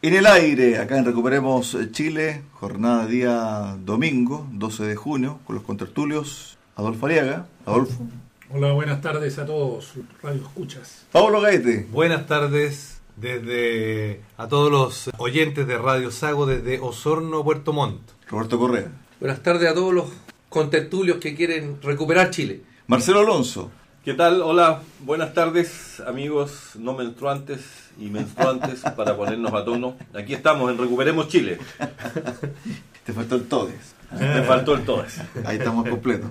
en el aire, acá en Recuperemos Chile, jornada día domingo, 12 de junio, con los contertulios Adolfo Ariaga. Adolfo. Hola, buenas tardes a todos, Radio Escuchas. Pablo Gaete. Buenas tardes desde a todos los oyentes de Radio Sago desde Osorno, Puerto Montt. Roberto Correa. Buenas tardes a todos los contertulios que quieren recuperar Chile. Marcelo Alonso. ¿Qué tal? Hola, buenas tardes amigos no menstruantes y menstruantes para ponernos a tono. Aquí estamos en Recuperemos Chile. Te faltó el todes. Me faltó el todes. Ahí estamos completos.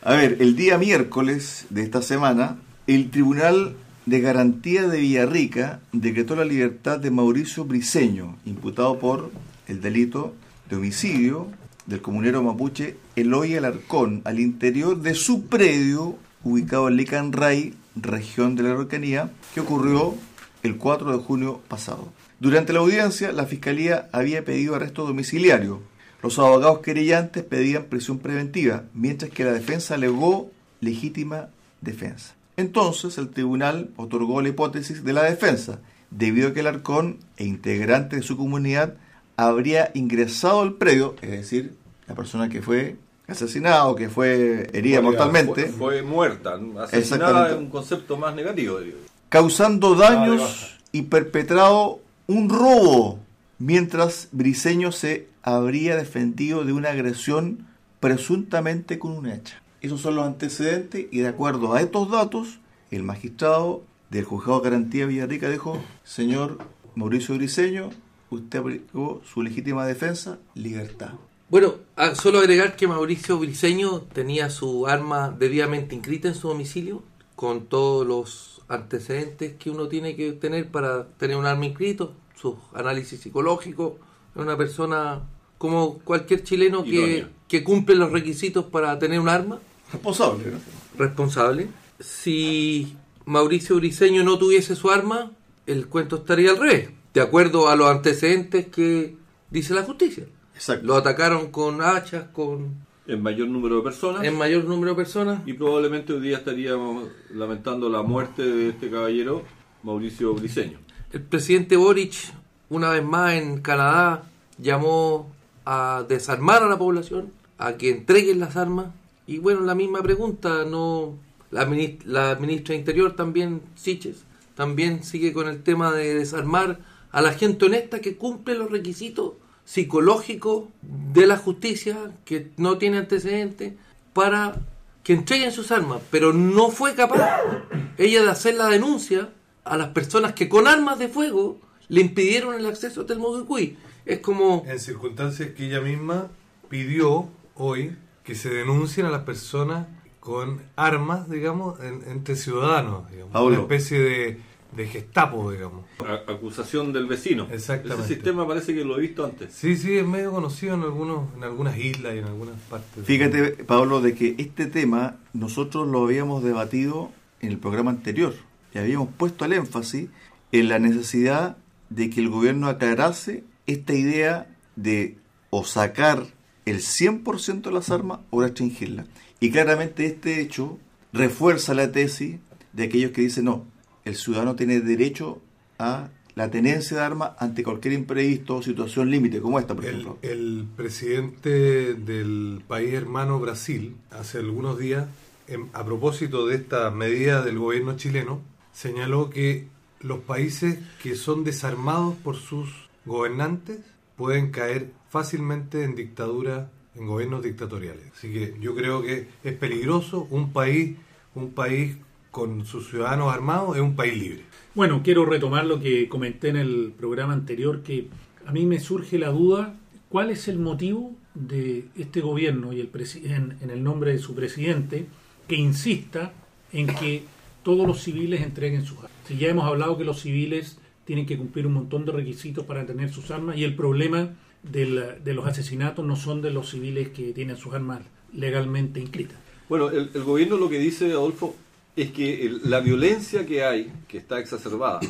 A ver, el día miércoles de esta semana, el Tribunal de Garantía de Villarrica decretó la libertad de Mauricio Briceño, imputado por el delito de homicidio del comunero mapuche Eloy Alarcón al interior de su predio ubicado en Licanray, región de la Araucanía, que ocurrió el 4 de junio pasado. Durante la audiencia, la Fiscalía había pedido arresto domiciliario. Los abogados querellantes pedían prisión preventiva, mientras que la defensa alegó legítima defensa. Entonces, el tribunal otorgó la hipótesis de la defensa, debido a que el arcón e integrante de su comunidad habría ingresado al predio, es decir, la persona que fue asesinado, que fue herida mortalmente, Fue, fue muerta. Asesinada es un concepto más negativo, digo. causando Ah, daños y perpetrado un robo, mientras Briceño se habría defendido de una agresión presuntamente con un hacha. Esos son los antecedentes y de acuerdo a estos datos, el magistrado del juzgado de garantía Villarrica dijo, señor Mauricio Briceño, usted aplicó su legítima defensa, libertad. Bueno, a- solo agregar que Mauricio Briceño tenía su arma debidamente inscrita en su domicilio, con todos los antecedentes que uno tiene que tener para tener un arma inscrito, sus análisis psicológicos, es una persona como cualquier chileno que cumple los requisitos para tener un arma, Responsable, ¿no? responsable. Si Mauricio Briceño no tuviese su arma, el cuento estaría al revés, de acuerdo a los antecedentes que dice la justicia. Exacto. Lo atacaron con hachas, con En mayor número de personas. en mayor número de personas. Y probablemente hoy día estaríamos lamentando la muerte de este caballero, Mauricio Briceño. El presidente Boric, una vez más en Canadá, llamó a desarmar a la población, a que entreguen las armas. Y bueno, la misma pregunta, no la, minis- la ministra de Interior también, Siches, también sigue con el tema de desarmar a la gente honesta que cumple los requisitos psicológicos de la justicia, que no tiene antecedentes, para que entreguen sus armas, pero no fue capaz ella de hacer la denuncia a las personas que con armas de fuego le impidieron el acceso a Telmocuy. Es como En circunstancias que ella misma pidió hoy que se denuncien a las personas con armas, digamos, en- entre ciudadanos, digamos, Pablo. una especie de, de gestapo, digamos. A- acusación del vecino. Exactamente. Ese sistema parece que lo he visto antes. Sí, sí, es medio conocido en algunos, en algunas islas y en algunas partes. Fíjate, Pablo, de que este tema nosotros lo habíamos debatido en el programa anterior y habíamos puesto el énfasis en la necesidad de que el gobierno aclarase esta idea de o sacar el 100% de las armas o restringirlas. Y claramente este hecho refuerza la tesis de aquellos que dicen no, el ciudadano tiene derecho a la tenencia de armas ante cualquier imprevisto o situación límite como esta, por El, ejemplo. el presidente del país hermano Brasil, hace algunos días, em- a propósito de esta medida del gobierno chileno, señaló que los países que son desarmados por sus gobernantes pueden caer fácilmente en dictadura, en gobiernos dictatoriales. Así que yo creo que es peligroso un país, un país con sus ciudadanos armados es un país libre. Bueno, quiero retomar lo que comenté en el programa anterior, que a mí me surge la duda, ¿cuál es el motivo de este gobierno y el en, en el nombre de su presidente que insista en que todos los civiles entreguen sus armas? Si ya hemos hablado que los civiles tienen que cumplir un montón de requisitos para tener sus armas y el problema del- de los asesinatos no son de los civiles que tienen sus armas legalmente inscritas. Bueno, el, el gobierno lo que dice, Adolfo, es que el- la violencia que hay, que está exacerbada,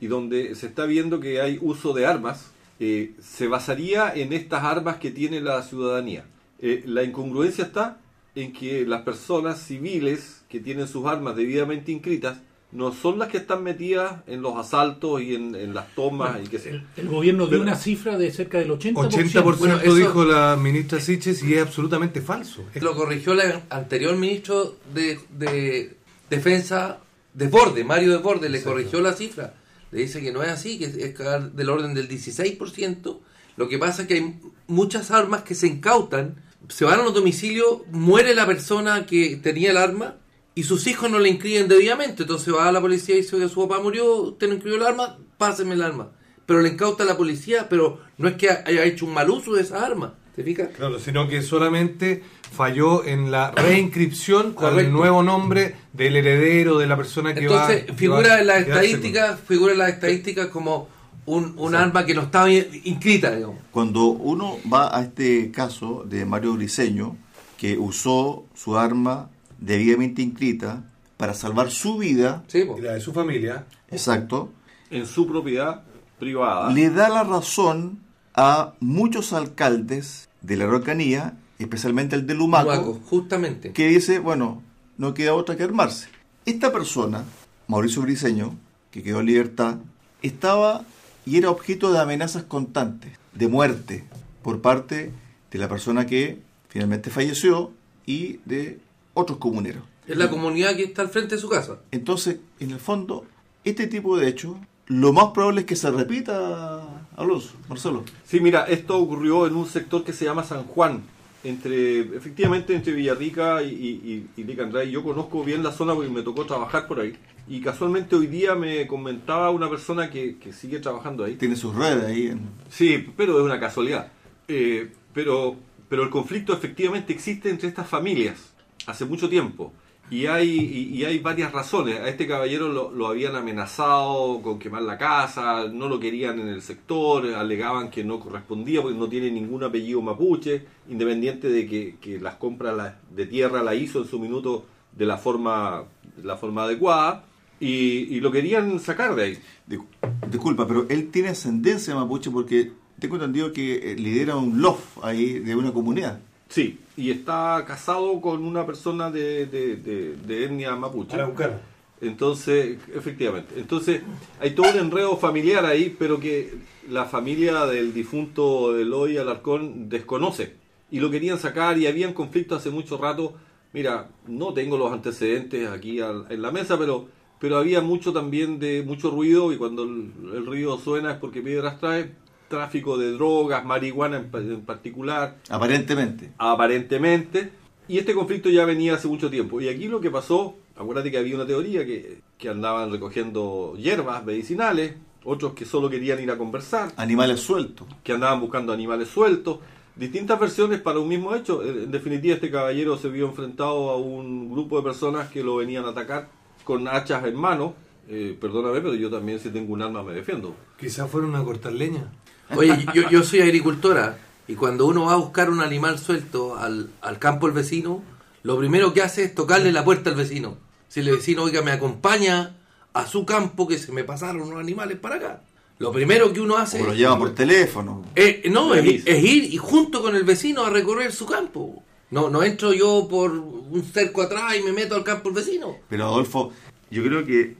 y donde se está viendo que hay uso de armas, eh, se basaría en estas armas que tiene la ciudadanía. Eh, la incongruencia está en que las personas civiles que tienen sus armas debidamente inscritas no son las que están metidas en los asaltos y en, en las tomas y qué sé. El, el gobierno dio una cifra de cerca del 80%. 80% Bueno, eso- dijo la ministra Siches y es absolutamente falso. Lo corrigió el anterior ministro de, de Defensa, Desborde, Mario Desborde, le corrigió la cifra. Le dice que no es así, que es del orden del 16%. Lo que pasa es que hay muchas armas que se incautan, se van a los domicilios, muere la persona que tenía el arma y sus hijos no le inscriben debidamente. Entonces va a la policía y dice que su papá murió, usted no inscribió el arma, páseme el arma. Pero le incauta a la policía, pero no es que haya hecho un mal uso de esa arma. ¿Te fijas? Claro, sino que solamente falló en la reinscripción con el nuevo nombre del heredero de la persona que va Entonces, va figura a en las estadísticas, figura en las estadísticas como un, un arma que no estaba bien inscrita, digamos. Cuando uno va a este caso de Mario Briceño, que usó su arma debidamente inscrita para salvar su vida, Sí, y la de su familia. exacto, En su propiedad privada. le da la razón a muchos alcaldes de la Araucanía, especialmente el de Lumaco, Luaco, justamente. que dice, bueno, no queda otra que armarse. Esta persona, Mauricio Briceño, que quedó en libertad, estaba y era objeto de amenazas constantes, de muerte, por parte de la persona que finalmente falleció y de otros comuneros. Es la comunidad que está al frente de su casa. Entonces, en el fondo, este tipo de hechos, lo más probable es que se repita, Alonso, Marcelo. Sí, mira, esto ocurrió en un sector que se llama San Juan, entre efectivamente entre Villarrica y, y, y, y Licandray. Yo conozco bien la zona porque me tocó trabajar por ahí. Y casualmente hoy día me comentaba una persona que, que sigue trabajando ahí. Tiene sus redes ahí. En... Sí, pero es una casualidad. Eh, pero, pero el conflicto efectivamente existe entre estas familias hace mucho tiempo. Y hay, y, y hay varias razones. A este caballero lo, lo habían amenazado con quemar la casa, no lo querían en el sector, alegaban que no correspondía porque no tiene ningún apellido mapuche, independiente de que, que las compras de tierra la hizo en su minuto de la forma, de la forma adecuada. Y, y lo querían sacar de ahí. Dis- Disculpa, pero él tiene ascendencia mapuche porque tengo entendido que eh, lidera un loft ahí de una comunidad. Sí, y está casado con una persona de, de, de- de etnia mapuche. Araucana. Entonces, efectivamente. Entonces, hay todo un enredo familiar ahí, pero que la familia del difunto Eloy Alarcón desconoce. Y lo querían sacar y habían conflictos hace mucho rato. Mira, no tengo los antecedentes aquí al- en la mesa, pero, pero había mucho también de mucho ruido y cuando el, el ruido suena es porque piedras trae. Tráfico de drogas, marihuana en, pa- en particular Aparentemente. aparentemente. Y este conflicto ya venía hace mucho tiempo. Y aquí lo que pasó, acuérdate que había una teoría que, que andaban recogiendo hierbas medicinales, otros que solo querían ir a conversar, Animales sueltos. que andaban buscando animales sueltos, distintas versiones para un mismo hecho. En en definitiva, este caballero se vio enfrentado a un grupo de personas que lo venían a atacar con hachas en mano. Eh, perdóname, pero yo también si tengo un arma me defiendo. Quizás fueron a cortar leña. Oye, yo, yo soy agricultora y cuando uno va a buscar un animal suelto al, al campo del vecino, lo primero que hace es tocarle la puerta al vecino. Si el vecino, oiga, me acompaña a su campo que se me pasaron unos animales para acá. Lo primero que uno hace O lo llevan por teléfono. Eh, no, es, es ir y junto con el vecino a recorrer su campo. No, no entro yo por un cerco atrás y me meto al campo del vecino. Pero Adolfo, yo creo que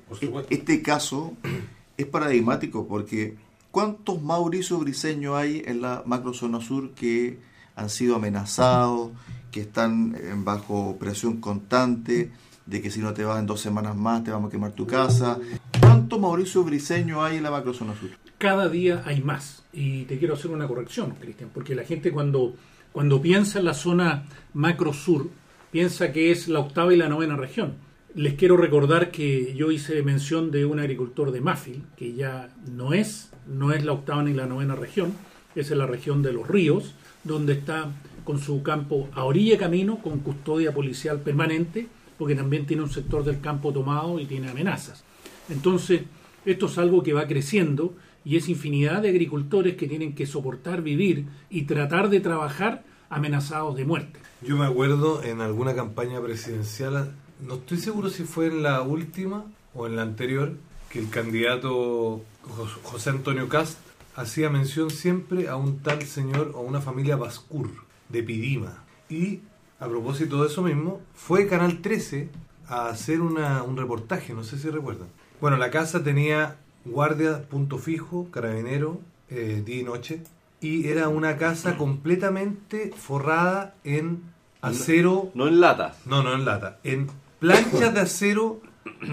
este caso es paradigmático porque ¿cuántos Mauricio Briceño hay en la macrozona sur que han sido amenazados, que están bajo presión constante, de que si no te vas en dos semanas más te vamos a quemar tu casa? ¿Cuántos Mauricio Briceño hay en la macrozona sur? cada día hay más. Y te quiero hacer una corrección, Cristian, porque la gente cuando, cuando piensa en la zona macro sur, piensa que es la octava y la novena región. Les quiero recordar que yo hice mención de un agricultor de Mafil, que ya no es, no es la octava ni la novena región, es en la región de los ríos, donde está con su campo a orilla de camino, con custodia policial permanente, porque también tiene un sector del campo tomado y tiene amenazas. Entonces, esto es algo que va creciendo y es infinidad de agricultores que tienen que soportar vivir y tratar de trabajar amenazados de muerte. Yo me acuerdo en alguna campaña presidencial, no estoy seguro si fue en la última o en la anterior, que el candidato Jos- José Antonio Cast hacía mención siempre a un tal señor o una familia Bascur de Pidima. Y a propósito de eso mismo, fue Canal 13 a hacer una- un reportaje, no sé si recuerdan. Bueno, la casa tenía guardia, punto fijo, carabinero, eh, día y noche, y era una casa completamente forrada en acero, No en latas. no, no en lata, en planchas de acero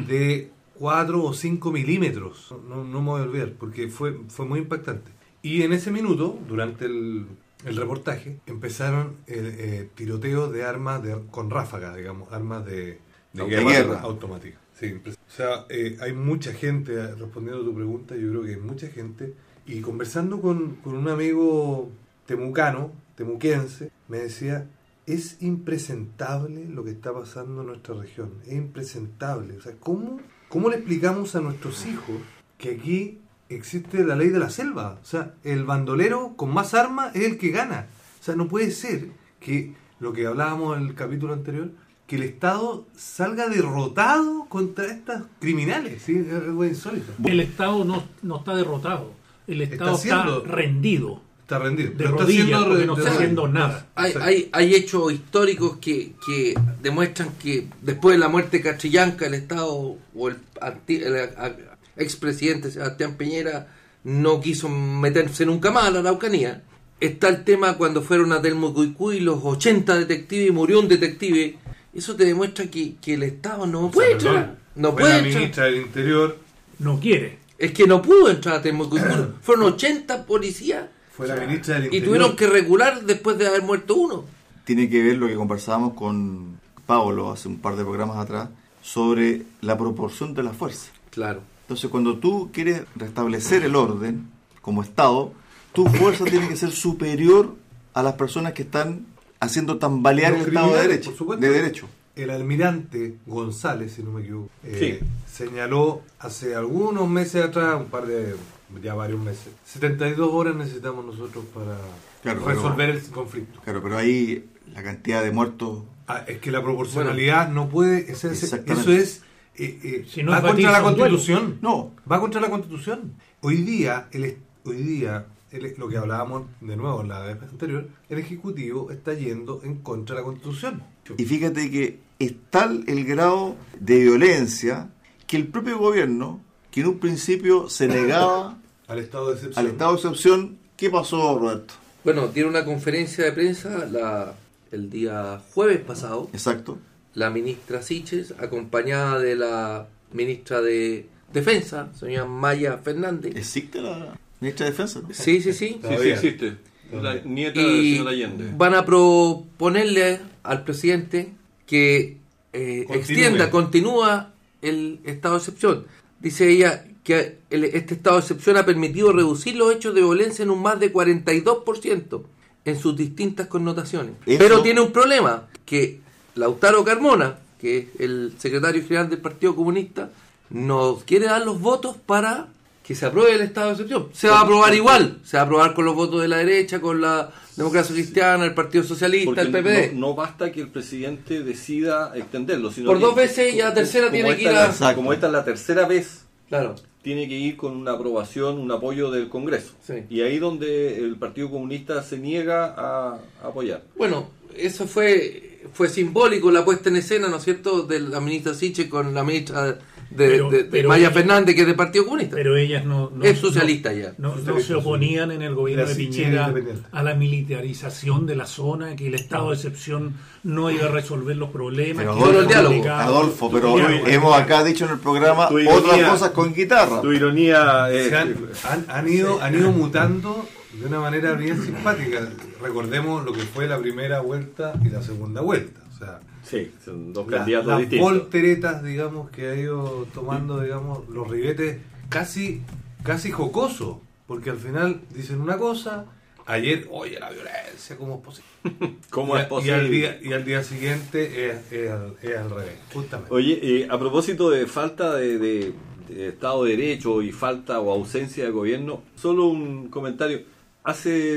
de 4 o 5 milímetros. No, no me voy a olvidar, porque fue, fue muy impactante. Y en ese minuto, durante el, el reportaje, empezaron el eh, tiroteo de armas de, con ráfaga, digamos, armas de, De guerra, guerra. automática. Sí, o sea, eh, hay mucha gente, eh, respondiendo a tu pregunta, yo creo que hay mucha gente. Y conversando con, con un amigo temucano, temuquense, me decía, es impresentable lo que está pasando en nuestra región. Es impresentable. O sea, ¿cómo, ¿cómo le explicamos a nuestros hijos que aquí existe la ley de la selva? O sea, el bandolero con más armas es el que gana. O sea, no puede ser que lo que hablábamos en el capítulo anterior, que el Estado salga derrotado contra estas criminales. ¿sí? Es algo insólito. El Estado no, no está derrotado, el Estado está, rendido, Está rendido. de Pero está haciendo no está haciendo nada. Hay, hay, hay hechos históricos que, que demuestran que después de la muerte de Catrillanca, el Estado o el, anti- el a- a- expresidente Sebastián Piñera no quiso meterse nunca más a la Araucanía. Está el tema cuando fueron a Telmocuicuy los 80 detectives y murió un detective. Eso te demuestra que, que el Estado no O sea, puede perdón, entrar. No fue puede la entrar. ministra del Interior, No quiere. Es que no pudo entrar a Telmocuicuy. Fueron 80 policías fue la ministra del y Interior. tuvieron que regular después de haber muerto uno. tiene que ver lo que conversábamos con Pablo hace un par de programas atrás sobre la proporción de la fuerza. Claro. Entonces, cuando tú quieres restablecer el orden como Estado, tu fuerza tiene que ser superior a las personas que están haciendo tambalear Los el Estado de derecho. por supuesto. De derecho. El almirante González, si no me equivoco, eh, señaló hace algunos meses atrás, un par de, ya varios meses, 72 horas necesitamos nosotros para Claro, resolver el conflicto. Claro, pero ahí la cantidad de muertos Ah, es que la proporcionalidad no puede, ese- ese- Exactamente. eso es, eh, eh, Si no va es contra la constitución. No. Va contra la constitución. Hoy día, el, hoy día el- lo que hablábamos de nuevo en la vez anterior, el Ejecutivo está yendo en contra de la constitución. Y fíjate que es tal el grado de violencia que el propio gobierno, que en un principio se negaba Al estado de excepción. al estado de excepción, ¿qué pasó, Roberto? Bueno, tiene una conferencia de prensa la, el día jueves pasado, Exacto. la ministra Siches, acompañada de la ministra de Defensa, señora Maya Fernández. ¿Existe la ministra de Defensa? Sí, sí, sí. Sí, sí existe. La nieta del Y señor Allende. van a proponerle al presidente que eh, Continúe. extienda, continúa el estado de excepción. Dice ella que el- este estado de excepción ha permitido reducir los hechos de violencia en un más de 42% en sus distintas connotaciones. Eso- Pero tiene un problema, que Lautaro Carmona, que es el secretario general del Partido Comunista, no quiere dar los votos para que se apruebe el estado de excepción. Se va a aprobar igual, se va a aprobar con los votos de la derecha, con la democracia cristiana, el Partido Socialista, Porque el PPD. No, no basta que el presidente decida extenderlo, sino Por dos veces y a la tercera como tiene que ir a- la-. Como esta es la tercera vez, Claro. tiene que ir con una aprobación, un apoyo del Congreso. Sí. Y ahí donde el Partido Comunista se niega a, a apoyar. Bueno, eso fue fue simbólico la puesta en escena, ¿no es cierto?, de la ministra Siche con la ministra de, Pero- de- de pero Maya ella- Fernández, que es del Partido Comunista. Pero ellas no, no- es socialista no- ya. No, se oponían en el gobierno de Piñera a la militarización de la zona, que el estado de excepción no iba a resolver los problemas. Pero Adolfo, era el diálogo. complicado. Adolfo, pero Diálogo. hemos acá dicho en el programa ironía- otras cosas con guitarra. Tu ironía. Se han, han- han ido, han ido mutando de una manera bien simpática. Recordemos lo que fue la primera vuelta y la segunda vuelta. Sea, Sí, son dos la- candidatos las distintos. volteretas, digamos, que ha ido tomando, digamos, los ribetes casi, casi jocoso. Porque al final dicen una cosa, ayer, oye, la violencia, ¿cómo es posible? ¿Cómo y, es a- posible? Y al día, y al día siguiente es, es al, es al revés, justamente. Oye, eh, a propósito de falta de, de- eh, Estado de Derecho y falta o ausencia de gobierno, solo un comentario. Hace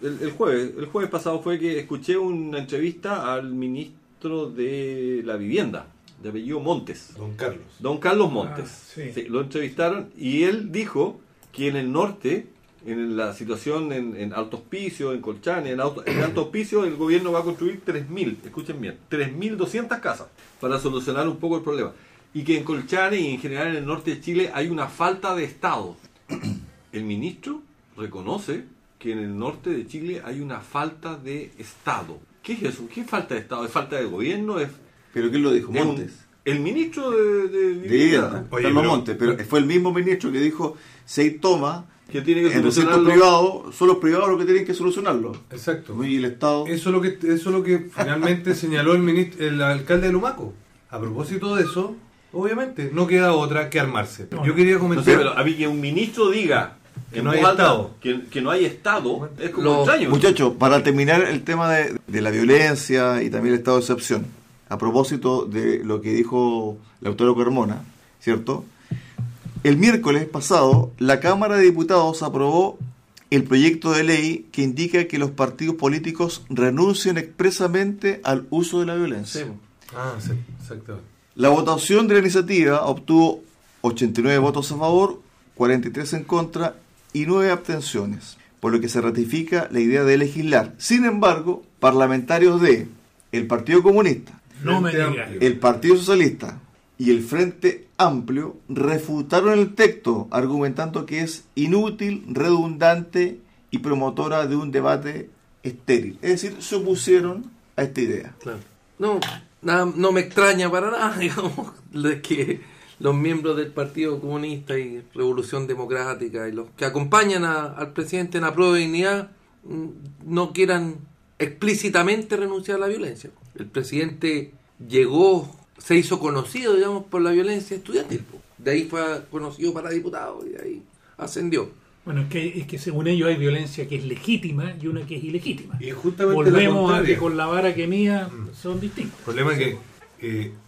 el, el jueves, el jueves pasado fue que escuché una entrevista al ministro de la Vivienda, de apellido Montes. Don Carlos. Don Carlos Montes. Ah, sí. Sí, lo entrevistaron y él dijo que en el norte, en la situación en, en Alto Hospicio, en Colchane, en, Alto, en Alto Hospicio, el gobierno va a construir 3.000, escuchen bien, 3.200 casas para solucionar un poco el problema. Y que en Colchane y en general en el norte de Chile hay una falta de Estado. El ministro reconoce que en el norte de Chile hay una falta de Estado. ¿Qué es eso? ¿Qué falta de Estado? ¿Es falta de gobierno? ¿Es, ¿Pero quién lo dijo? Montes. el ministro de, de De Vivienda. vivienda, Oye, Carlos pero- Montes, pero fue el mismo ministro que dijo, se toma que tiene que en recintos privados, son los privados los que tienen que solucionarlo. Exacto. Y el Estado... Eso es lo que, eso es lo que finalmente señaló el, ministro, el alcalde de Lumaco. A propósito de eso, obviamente, no queda otra que armarse. No, Yo quería No comentar... sé, pero a mí que un ministro diga Que no hay alta Estado. Que, que no hay Estado es como Lo- extraño. Muchachos, para terminar el tema de, de la violencia y también el estado de excepción, a propósito de lo que dijo la autora Carmona, ¿cierto? El miércoles pasado, la Cámara de Diputados aprobó el proyecto de ley que indica que los partidos políticos renuncien expresamente al uso de la violencia. Sí. Ah, sí, exactamente. La votación de la iniciativa obtuvo 89 votos a favor, 43 en contra y 9 abstenciones, por lo que se ratifica la idea de legislar. Sin embargo, parlamentarios de el Partido Comunista, No me el Partido Socialista y el Frente Amplio refutaron el texto argumentando que es inútil, redundante y promotora de un debate estéril. Es decir, se opusieron a esta idea. Claro. No, nada- no me extraña para nada, digamos, que los miembros del Partido Comunista y Revolución Democrática y los que acompañan a- al presidente en la prueba de dignidad mm, no quieran explícitamente renunciar a la violencia. El presidente llegó, se hizo conocido, digamos, por la violencia estudiantil. De ahí fue conocido para diputado y de ahí ascendió. Bueno, es que, es que según ellos hay violencia que es legítima y una que es ilegítima. Y justamente la Volvemos a que con la vara que mía son distintos. El problema es que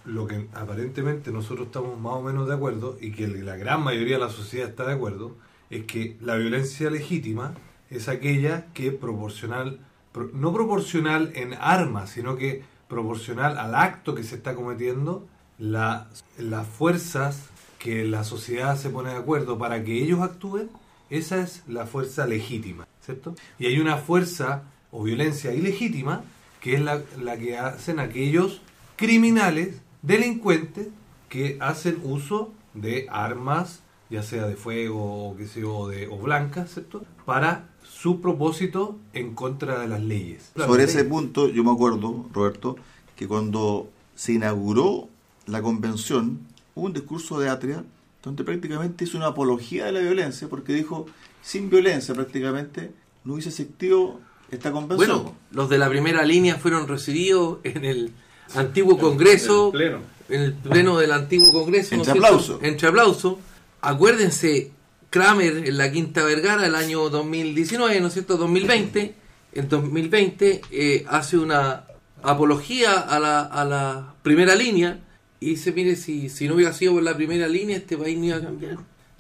lo que aparentemente nosotros estamos más o menos de acuerdo y que la gran mayoría de la sociedad está de acuerdo es que la violencia legítima es aquella que proporcional pro- no proporcional en armas sino que proporcional al acto que se está cometiendo la- las fuerzas que la sociedad se pone de acuerdo para que ellos actúen esa es la fuerza legítima ¿cierto? y hay una fuerza o violencia ilegítima que es la, la que hacen aquellos criminales, delincuentes, que hacen uso de armas, ya sea de fuego o qué sé yo, o, de, o blancas, ¿cierto? Para su propósito en contra de las leyes. Sobre ese punto, yo me acuerdo, Roberto, que cuando se inauguró la convención, hubo un discurso de Atria donde prácticamente hizo una apología de la violencia, porque dijo, sin violencia prácticamente no hubiese existido esta convención. Bueno, los de la primera línea fueron recibidos en el antiguo Congreso, En el pleno. en el pleno del antiguo Congreso. ¿no Entre es cierto? aplausos. Entre aplausos. Acuérdense, Kramer en la Quinta Vergara, el año 2019, ¿no es cierto? 2020, en 2020 eh, hace una apología a la, a la primera línea y dice, mire, si, si no hubiera sido por la primera línea, este país no iba a cambiar.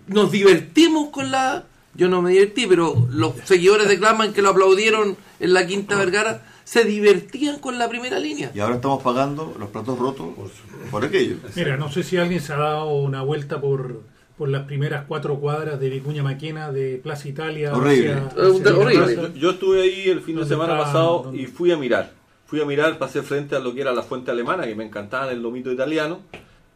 Nos divertimos con la... Yo no me divertí, pero los seguidores de Kramer que lo aplaudieron en la Quinta Vergara se divertían con la primera línea. Y ahora estamos pagando los platos rotos por aquello. Mira, no sé si alguien se ha dado una vuelta por, por las primeras cuatro cuadras de Vicuña Maquena, de Plaza Italia. Horrible. hacia- Eh, hacia horrible. Yo estuve ahí el fin de ¿Dónde semana está? pasado ¿Dónde? y fui a mirar. Fui a mirar, pasé frente a lo que era la fuente alemana, que me encantaba el lomito italiano,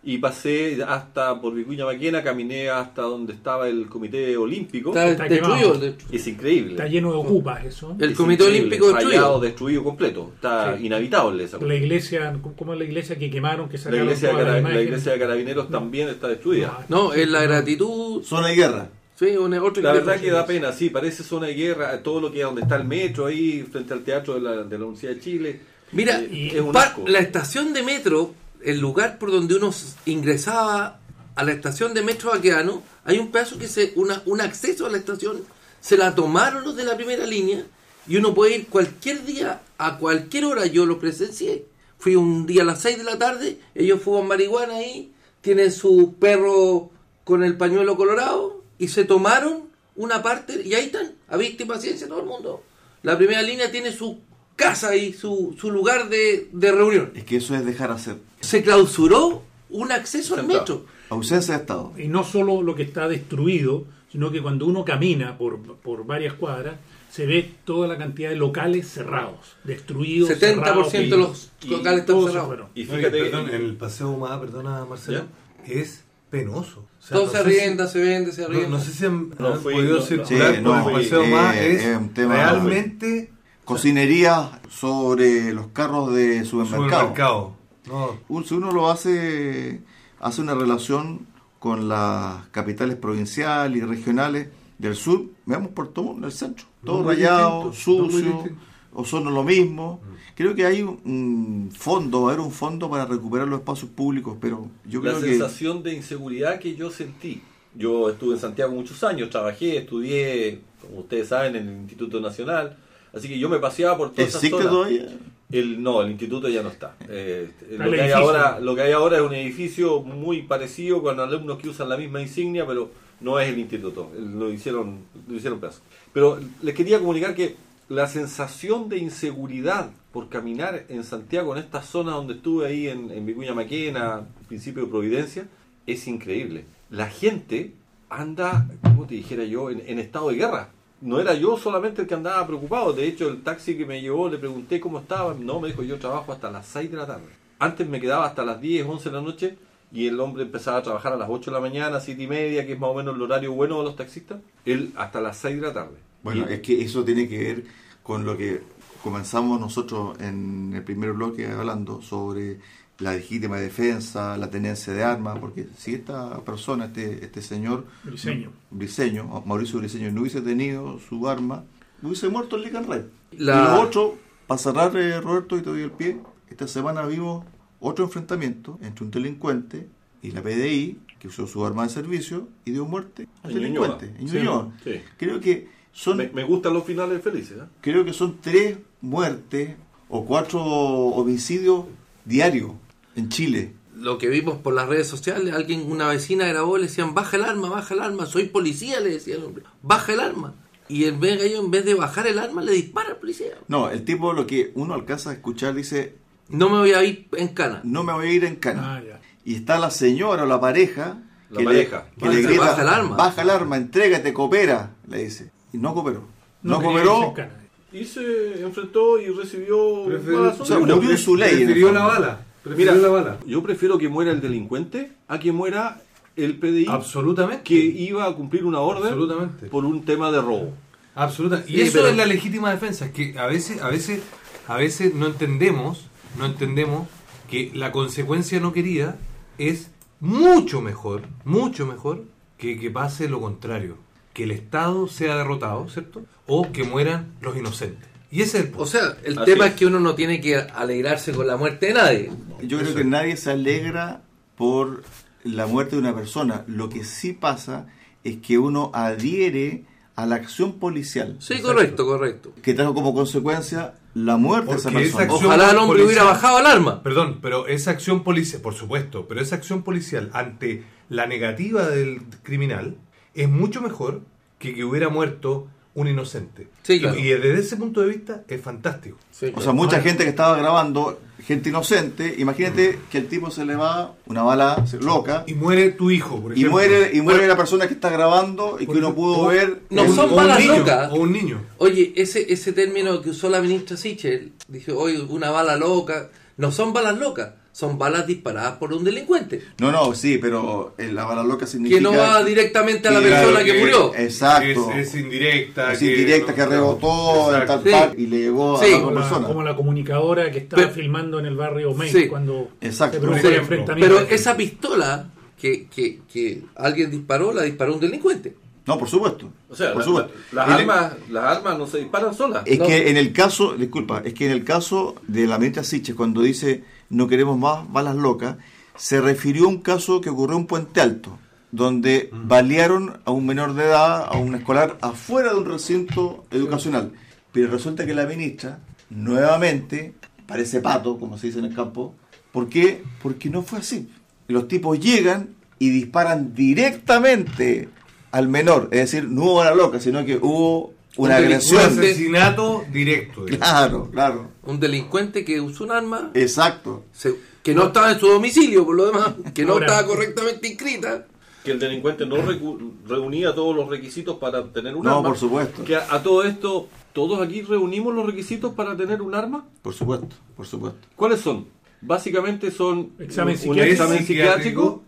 y pasé hasta por Vicuña Maquena, caminé hasta donde estaba el Comité Olímpico. Está, Está destruido. destruido. Es increíble. Está lleno de ocupas eso. El Es Comité Olímpico destruido. rayado, destruido completo. Está Sí. inhabitable esa La iglesia, ¿cómo es la iglesia que quemaron, que La iglesia, de la iglesia de Carabineros también está destruida. No, es la gratitud. Zona de guerra. Sí, una otra La verdad que da pena, sí, parece zona de guerra, todo lo que es donde está el metro ahí, frente al teatro de la, de la Universidad de Chile. Mira, Eh, es un la estación de metro, el lugar por donde uno ingresaba a la estación de metro Baqueano, hay un pedazo que se, una, un acceso a la estación, se la tomaron los de la primera línea y uno puede ir cualquier día, a cualquier hora, yo lo presencié. Fui un día a las 6 de la tarde, ellos fuman marihuana ahí, tienen su perro con el pañuelo colorado y se tomaron una parte y ahí están, a y paciencia todo el mundo. La primera línea tiene su casa y su, su lugar de, de reunión. Es que eso es dejar hacer. Se clausuró un acceso al metro. Ausencia de Estado. Y no solo lo que está destruido, sino que cuando uno camina por, por varias cuadras, se ve toda la cantidad de locales cerrados, destruidos. 70% cerrados, de los y locales están cerrados. fueron. Y No, fíjate, perdón, en el paseo Humada, perdona Marcelo, es penoso. O sea, Todo no se si- arrienda, se vende, se No, arrienda. no sé si han, No, han fui- podido no, circular Sí, por no, el paseo eh, más. es Es un tema- realmente Cocinería sobre los carros de supermercado. supermercado. No, Un- Si uno lo hace, hace una relación con las capitales provinciales y regionales del sur, veamos Puerto Montt, en el centro. Todo rayado, distinto, sucio, o son lo mismo. Creo que hay un, fondo, va a haber un fondo para recuperar los espacios públicos, pero yo la creo que... sensación de inseguridad que yo sentí. Yo estuve en Santiago muchos años, trabajé, estudié, como ustedes saben, en el Instituto Nacional. Así que yo me paseaba por toda esa ¿Existe zona. todavía? El, no, el instituto ya no está. Eh, lo, que hay ahora, lo que hay ahora es un edificio muy parecido con alumnos que usan la misma insignia, pero no es el instituto. Lo hicieron, lo hicieron pedazo. Pero les quería comunicar que la sensación de inseguridad por caminar en Santiago, en esta zona donde estuve ahí en, en Vicuña Maquena, principio de Providencia, es increíble. La gente anda, como te dijera yo, en, en estado de guerra. No era yo solamente el que andaba preocupado. De hecho, el taxi que me llevó le pregunté cómo estaba. No, me dijo, yo trabajo hasta las 6 de la tarde. Antes me quedaba hasta las 10, 11 de la noche y el hombre empezaba a trabajar a las 8 de la mañana, 7 y media, que es más o menos el horario bueno de los taxistas. Él hasta las 6 de la tarde. Bueno, Y- es que eso tiene que ver con lo que comenzamos nosotros en el primer bloque hablando sobre la legítima defensa, la tenencia de armas, porque si esta persona, este, este señor Briseño. Briseño, Mauricio Briseño, no hubiese tenido su arma, hubiese muerto en Lican Red. La- Y lo otro, para cerrar, eh, Roberto, y te doy el pie, esta semana vimos otro enfrentamiento entre un delincuente y la PDI, que usó su arma de servicio y dio muerte al En delincuente. Ñuñoa. en Sí, Ñuñoa. sí. Creo que son me, me gustan los finales felices. ¿eh? creo que son tres muertes o cuatro homicidios diarios en Chile. Lo que vimos por las redes sociales, alguien, una vecina grabó, le decían, baja el arma, baja el arma, soy policía, le decía el hombre, baja el arma. Y en vez, en vez de bajar el arma, le dispara al policía. No, el tipo lo que uno alcanza a escuchar dice, No me voy a ir en cana. no me voy a ir en cana. Ah, ya. Y está la señora o la pareja La que, pareja. Le, que le grita, baja el arma. baja el arma, entrégate, coopera, le dice. Y no cooperó. No, irse cooperó. en cana. Y se enfrentó y recibió Preferió- o sea, murió en su ley, el Prefirió la bala. Mira, la bala. yo prefiero que muera el delincuente a que muera el PDI Absolutamente. que iba a cumplir una orden Absolutamente. por un tema de robo. Absolutamente. Y Sí, eso pero- es la legítima defensa, que a veces, a veces, a veces no entendemos, no entendemos que la consecuencia no querida es mucho mejor, mucho mejor que que pase lo contrario, que el Estado sea derrotado, ¿cierto? O que mueran los inocentes. Y ese es el O sea, el Así tema es. es que uno no tiene que alegrarse con la muerte de nadie. Yo creo que nadie se alegra por la muerte de una persona. Lo que sí pasa es que uno adhiere a la acción policial Sí, Exacto. correcto, correcto. que trajo como consecuencia la muerte de esa Porque esa persona. acción- Ojalá el hombre policial- hubiera bajado el arma. Perdón, pero esa acción policial, por supuesto, pero esa acción policial ante la negativa del criminal es mucho mejor que que hubiera muerto un inocente. Sí, claro. Y desde ese punto de vista es fantástico. Sí, O sea, mucha gente que estaba grabando, gente inocente, imagínate que el tipo se le va una bala loca Y muere tu hijo, por y ejemplo. muere y muere la persona que está grabando y que uno pudo o- ver. No son o un balas niño, locas. O un niño. Oye, ese, ese término que usó la ministra Sichel, dije, oye, una bala loca, no son balas locas, son balas disparadas por un delincuente, No, no, sí, pero la bala loca significa que no va directamente a la que- persona que, que- murió. Exacto. Es, es indirecta. Es indirecta que rebotó en tal Sí. par y le llegó Sí. a la Como otra la, persona. como la comunicadora que estaba Pero- filmando en el barrio May Sí. cuando Exacto. se produjo el enfrentamiento. Pero esa pistola que, que, que alguien disparó, la disparó un delincuente. No, por supuesto. O sea, por la- supuesto. la- las, el- armas, las armas no se disparan solas. Es No. que en el caso, disculpa, es que en el caso de la ministra Siches, cuando dice no queremos más balas locas, se refirió a un caso que ocurrió en Puente Alto, donde balearon a un menor de edad, a un escolar, afuera de un recinto educacional. Pero resulta que la ministra, nuevamente, parece pato, como se dice en el campo. ¿Por qué? Porque no fue así. Los tipos llegan, y disparan directamente al menor. Es decir, no hubo una loca, sino que hubo una Un Un agresión. delincuente. asesinato directo. digamos. Claro, claro. Un delincuente que usó un arma Exacto. se- que no estaba en su domicilio, por lo demás, que no Ahora- estaba correctamente inscrita. que el delincuente no recu- reunía todos los requisitos para tener un No, arma. por supuesto. Que a, a todo esto, ¿todos aquí reunimos los requisitos para tener un arma? Por supuesto, por supuesto. ¿Cuáles son? Básicamente son Examen un, un psiquiátrico. examen psiquiátrico,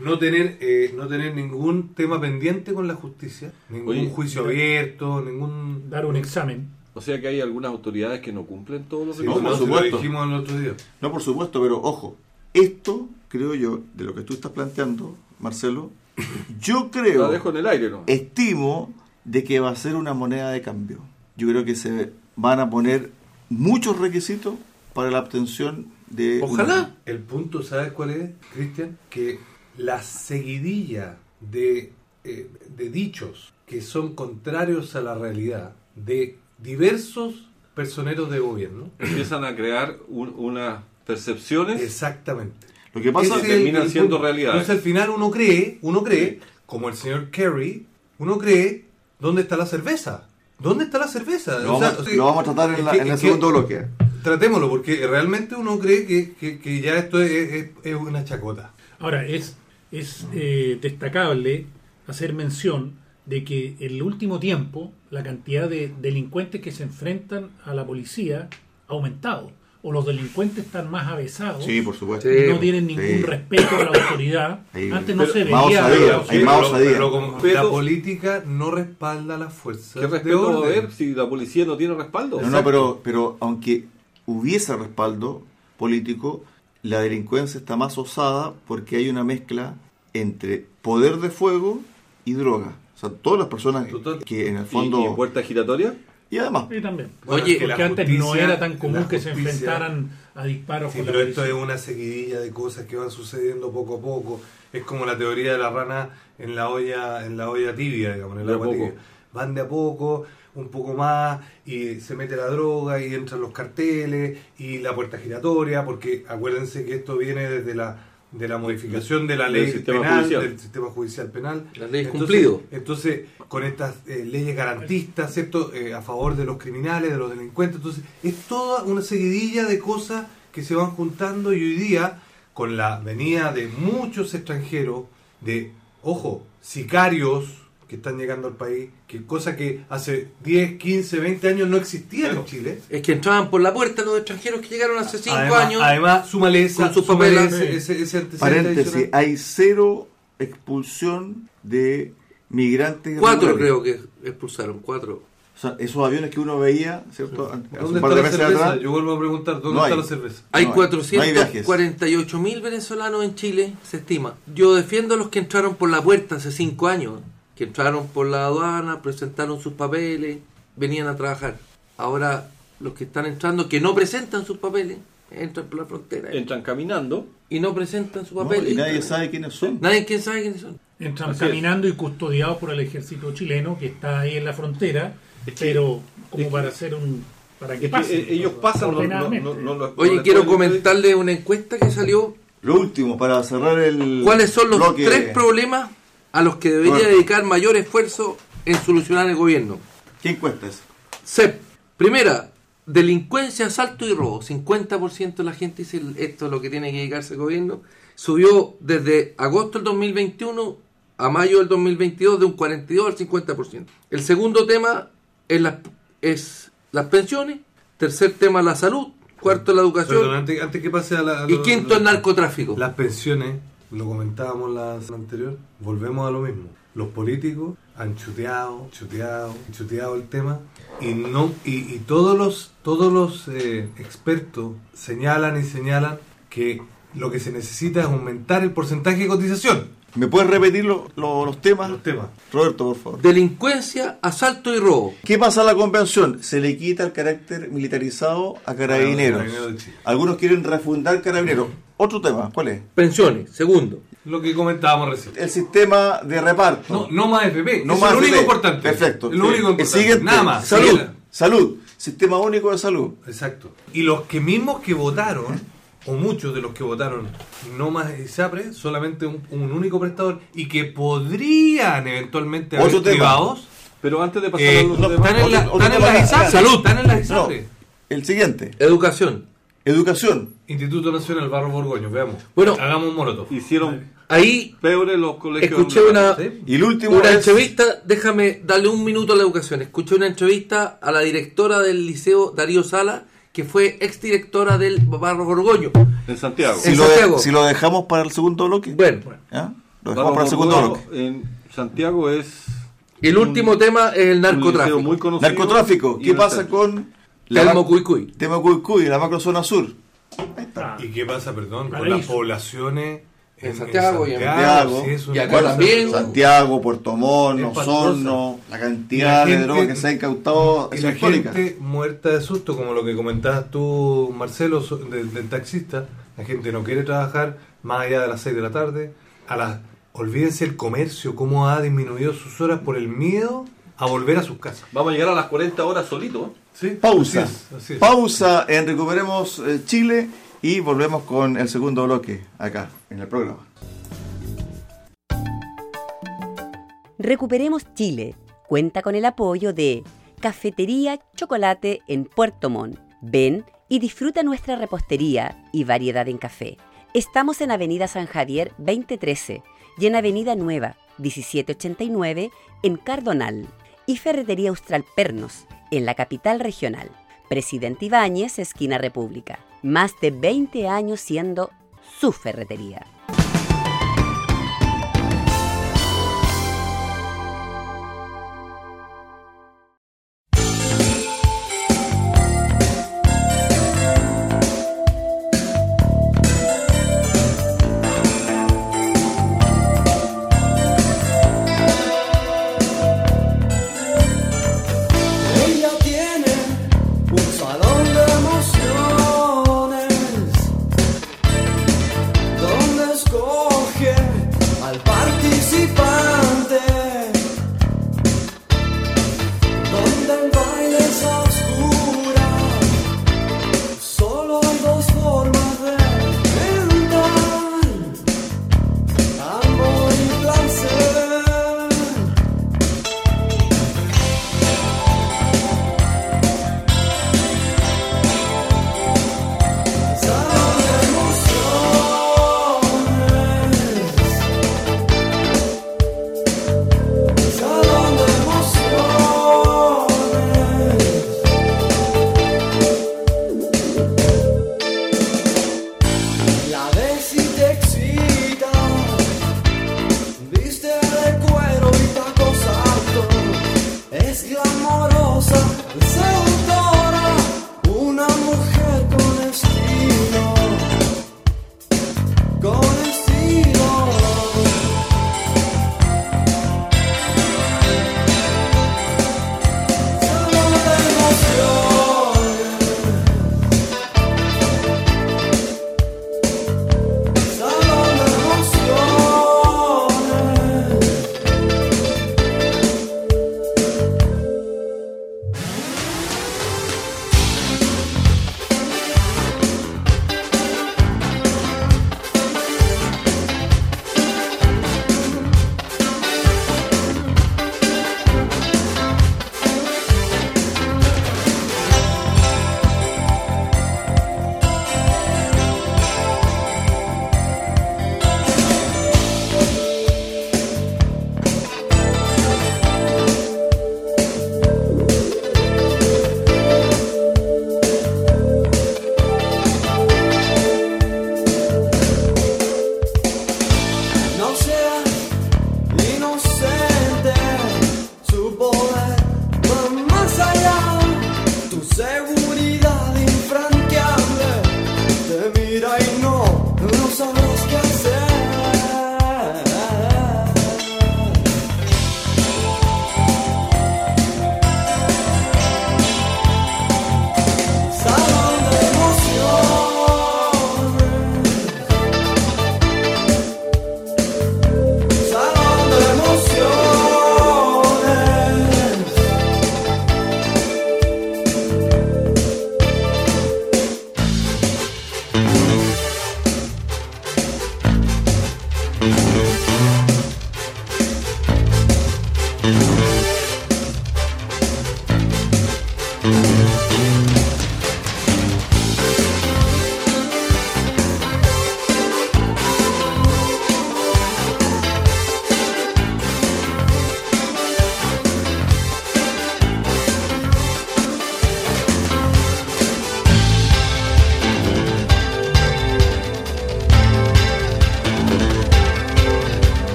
No tener, eh, no tener ningún tema pendiente con la justicia, ningún Oye, juicio abierto, ningún... Dar un examen. o sea que hay algunas autoridades que no cumplen todos los Sí, No, requisitos. por no, se lo supuesto. dijimos el otro día. No, por supuesto, pero ojo, esto, creo yo, de lo que tú estás planteando, Marcelo, yo La creo, dejo en el aire, ¿no? estimo de que va a ser una moneda de cambio. Yo creo que se van a poner muchos requisitos para la obtención de... una- Ojalá. El punto, ¿sabes cuál es, Cristian? Que la seguidilla de, eh, de dichos que son contrarios a la realidad de diversos personeros de gobierno. Empiezan a crear un- unas percepciones Exactamente. Lo que pasa Ese que es terminan el siendo punto. realidades. Entonces al final uno cree, uno cree, como el señor Kerry, uno cree, ¿dónde está la cerveza? ¿Dónde está la cerveza? Lo, O sea, vamos, o sea, lo vamos a tratar en, es la- que- en el es que- segundo bloque. Tratémoslo, porque realmente uno cree que, que- que ya esto es, es- es una chacota. Ahora, es, es eh, destacable hacer mención de que en el último tiempo la cantidad de delincuentes que se enfrentan a la policía ha aumentado. O los delincuentes están más avesados. Sí, por supuesto. Sí. no tienen ningún Sí. respeto a la autoridad. Ahí. Antes no Pero se veía. osadía. Hay más pero- osadía. pero como Pero- la política no respalda las fuerzas ¿Qué de respeto va a orden. haber si la policía no tiene respaldo? No, no, pero, pero aunque hubiese respaldo político, la delincuencia está más osada porque hay una mezcla entre poder de fuego y droga. O sea, todas las personas Total. que en el ¿Y, fondo... y puerta giratoria? Y además, Sí, también. Bueno, Oye, es que la Porque antes no era tan común que se enfrentaran a disparos Sí, con la pero esto es una seguidilla de cosas que van sucediendo poco a poco. Es como la teoría de la rana en la olla, en la olla tibia, digamos, en el agua tibia. Van de a poco, un poco más, y se mete la droga, y entran los carteles, y la puerta giratoria, porque acuérdense que esto viene desde la de la modificación de la Del ley sistema penal, judicial. del sistema judicial penal. La ley Entonces- cumplido. Entonces, con estas eh, leyes garantistas, ¿cierto? Eh, a favor de los criminales, de los delincuentes. Entonces, es toda una seguidilla de cosas que se van juntando y hoy día, con la venida de muchos extranjeros, de, ojo, sicarios que están llegando al país, que cosa que hace 10, 15, 20 años no existía en Chile. Es que entraban por la puerta los extranjeros que llegaron hace cinco además, años. Además, súmale, esa, con sus súmale papeles. ese, ese- ese antecedente paréntesis, adicional. hay cero expulsión de migrantes. Cuatro creo que expulsaron, cuatro. O sea, esos aviones que uno veía, ¿cierto? ¿Dónde está de la cerveza? atrás, Yo vuelvo a preguntar, ¿dónde No está hay. la cerveza? Hay No hay- no hay viajes. 448 mil venezolanos en Chile, se estima. Yo defiendo a los que entraron por la puerta hace cinco años, que entraron por la aduana, presentaron sus papeles, venían a trabajar. Ahora, los que están entrando, que no presentan sus papeles, entran por la frontera Entran caminando. y no presentan sus no, papeles. y nadie sabe quiénes son. Nadie quién sabe quiénes son. Entran Así es. caminando y custodiados por el ejército chileno que está ahí en la frontera, Es que- pero como que- para hacer un. para que pasen. eh, ellos pasan, no, no, ordenadamente. no, no lo- no Oye, quiero pueden impedir. comentarle una encuesta que salió. Lo último, para cerrar el. ¿Cuáles son los bloque- tres problemas a los que debería dedicar mayor esfuerzo en solucionar el gobierno? ¿Qué encuesta es? CEP. Primera, delincuencia, asalto y robo. 50% de la gente dice esto es lo que tiene que dedicarse el gobierno. Subió desde agosto del 2021 a mayo del 2022 de un 42 al 50%. El segundo tema es las, es las pensiones. Tercer tema, la salud. Cuarto, la educación. Perdón, antes, antes que pase a la... a y lo- quinto, el lo- narcotráfico. Las pensiones, lo comentábamos la semana anterior, volvemos a lo mismo. Los políticos han chuteado, chuteado, chuteado el tema y no y, todos los todos los eh, expertos señalan y señalan que lo que se necesita es aumentar el porcentaje de cotización. ¿Me puedes repetir lo- lo- los temas? Los temas. Roberto, por favor. Delincuencia, asalto y robo. ¿Qué pasa en la convención? Se le quita el carácter militarizado a carabineros. Algunos quieren refundar carabineros. Otro tema, ¿cuál es? Pensiones. Segundo. Lo que comentábamos recién. El sistema de reparto. No, no más FP, No es más lo único FP. importante. Perfecto. Lo único El importante. siguiente, Nada más. Salud. Salud. Sistema único de salud. Exacto. Y los que mismos que votaron o muchos de los que votaron no más ISAPRE, solamente un, un único prestador y que podrían eventualmente Otro haber tema. privados. Pero antes de pasar eh, a los demás, están en, la, otro- están en otro las tema. ISAPRE. Salud. Están en las No, ISAPRE. el siguiente, Educación. educación. Instituto Nacional Barro Borgoño, veamos. Bueno. hagamos un molotov. hicieron Ahí peores los colegios. escuché una, ¿Sí? Y el último una es- entrevista, déjame darle un minuto a la educación. Escuché una entrevista a la directora del liceo Darío Sala, que fue exdirectora del Barro Borgoño. En Santiago. si, en lo de- Santiago. si lo dejamos para el segundo bloque, Bueno, ¿ya? Lo Barro dejamos para el segundo bloque. En Santiago es. el último tema es el narcotráfico. muy conocido Narcotráfico, ¿qué pasa con la Telmo ma- Cuicuy. tema Cuycuy, la macrozona sur? Ah, ¿Y qué pasa, perdón, con las poblaciones En Santiago y en Santiago. sí, Y acá también. Santiago, Puerto Montt, Osorno, la cantidad la de drogas que se ha incautado es la histórica. gente muerta de susto, como lo que comentabas tú, Marcelo, del, del taxista. La gente no quiere trabajar más allá de las 6 de la tarde. A las, olvídense el comercio, cómo ha disminuido sus horas por el miedo a volver a sus casas. Vamos a llegar a las 40 horas solito. ¿eh? ¿Sí? Pausa. Así es, así es. Pausa en Recuperemos eh, Chile y volvemos con el segundo bloque acá en el programa. Recuperemos Chile. Cuenta con el apoyo de Cafetería Chocolate en Puerto Montt. Ven y disfruta nuestra repostería y variedad en café. Estamos en Avenida San Javier 2013 y en Avenida Nueva 1789 en Cardonal. Y Ferretería Austral Pernos en la capital regional. Presidente Ibáñez, esquina República. Más de 20 años siendo su ferretería.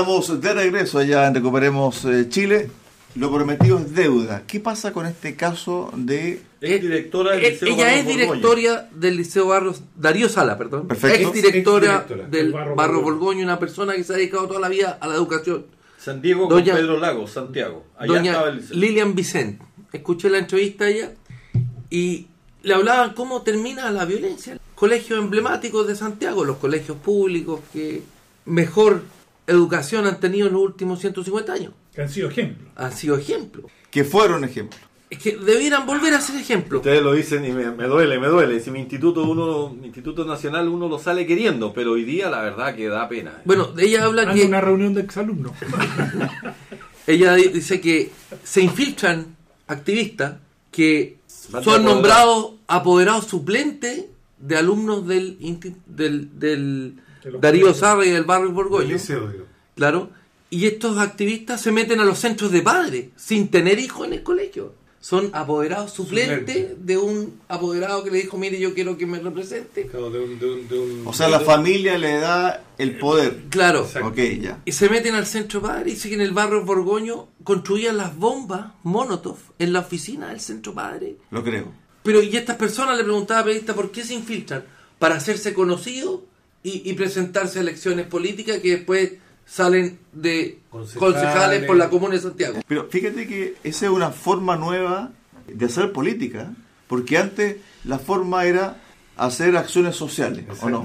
Estamos de regreso allá en Recuperemos eh, Chile. Lo prometido es deuda. ¿Qué pasa con este caso de Es directora del Eh, Liceo ella Barros es directora del Liceo Barros, Darío Sala, perdón. Perfecto. Es directora Exdirectora del del Barro Barro, Borgoño. Una persona que se ha dedicado toda la vida a la educación. San Diego Doña- con Pedro Lagos, Santiago. Allá Doña estaba el liceo. Lilian Vicente. Escuché la entrevista a ella y le hablaban cómo termina la violencia. Colegios emblemáticos de Santiago, los colegios públicos que mejor educación han tenido en los últimos 150 años. Que han sido ejemplos. Han sido ejemplos. que fueron ejemplos? Es que debieran volver a ser ejemplos. Ustedes lo dicen y me, me duele, me duele. Si mi instituto uno, mi instituto nacional uno lo sale queriendo, pero hoy día la verdad que da pena. Bueno, ella habla que una reunión de exalumnos. ella di- dice que se infiltran activistas que son nombrados apoderados suplentes de alumnos del, Darío. Sarra y del barrio Borgoño. Claro. Y estos activistas se meten a los centros de padres sin tener hijos en el colegio. Son apoderados suplentes Suplente. de un apoderado que le dijo, mire, yo quiero que me represente. Claro, de un, de un- de un- O sea, la familia le da el poder. Claro. Exacto. Ok, ya. Y se meten al centro padre y dicen que en el barrio Borgoño construían las bombas Monotov en la oficina del centro padre. Lo creo. Pero y estas personas le preguntaba a periodista por qué se infiltran para hacerse conocidos y, y presentarse a elecciones políticas que después salen de Concejales. concejales por la comuna de Santiago. Pero fíjate que esa es una forma nueva de hacer política. Porque antes la forma era hacer acciones sociales, ¿o no?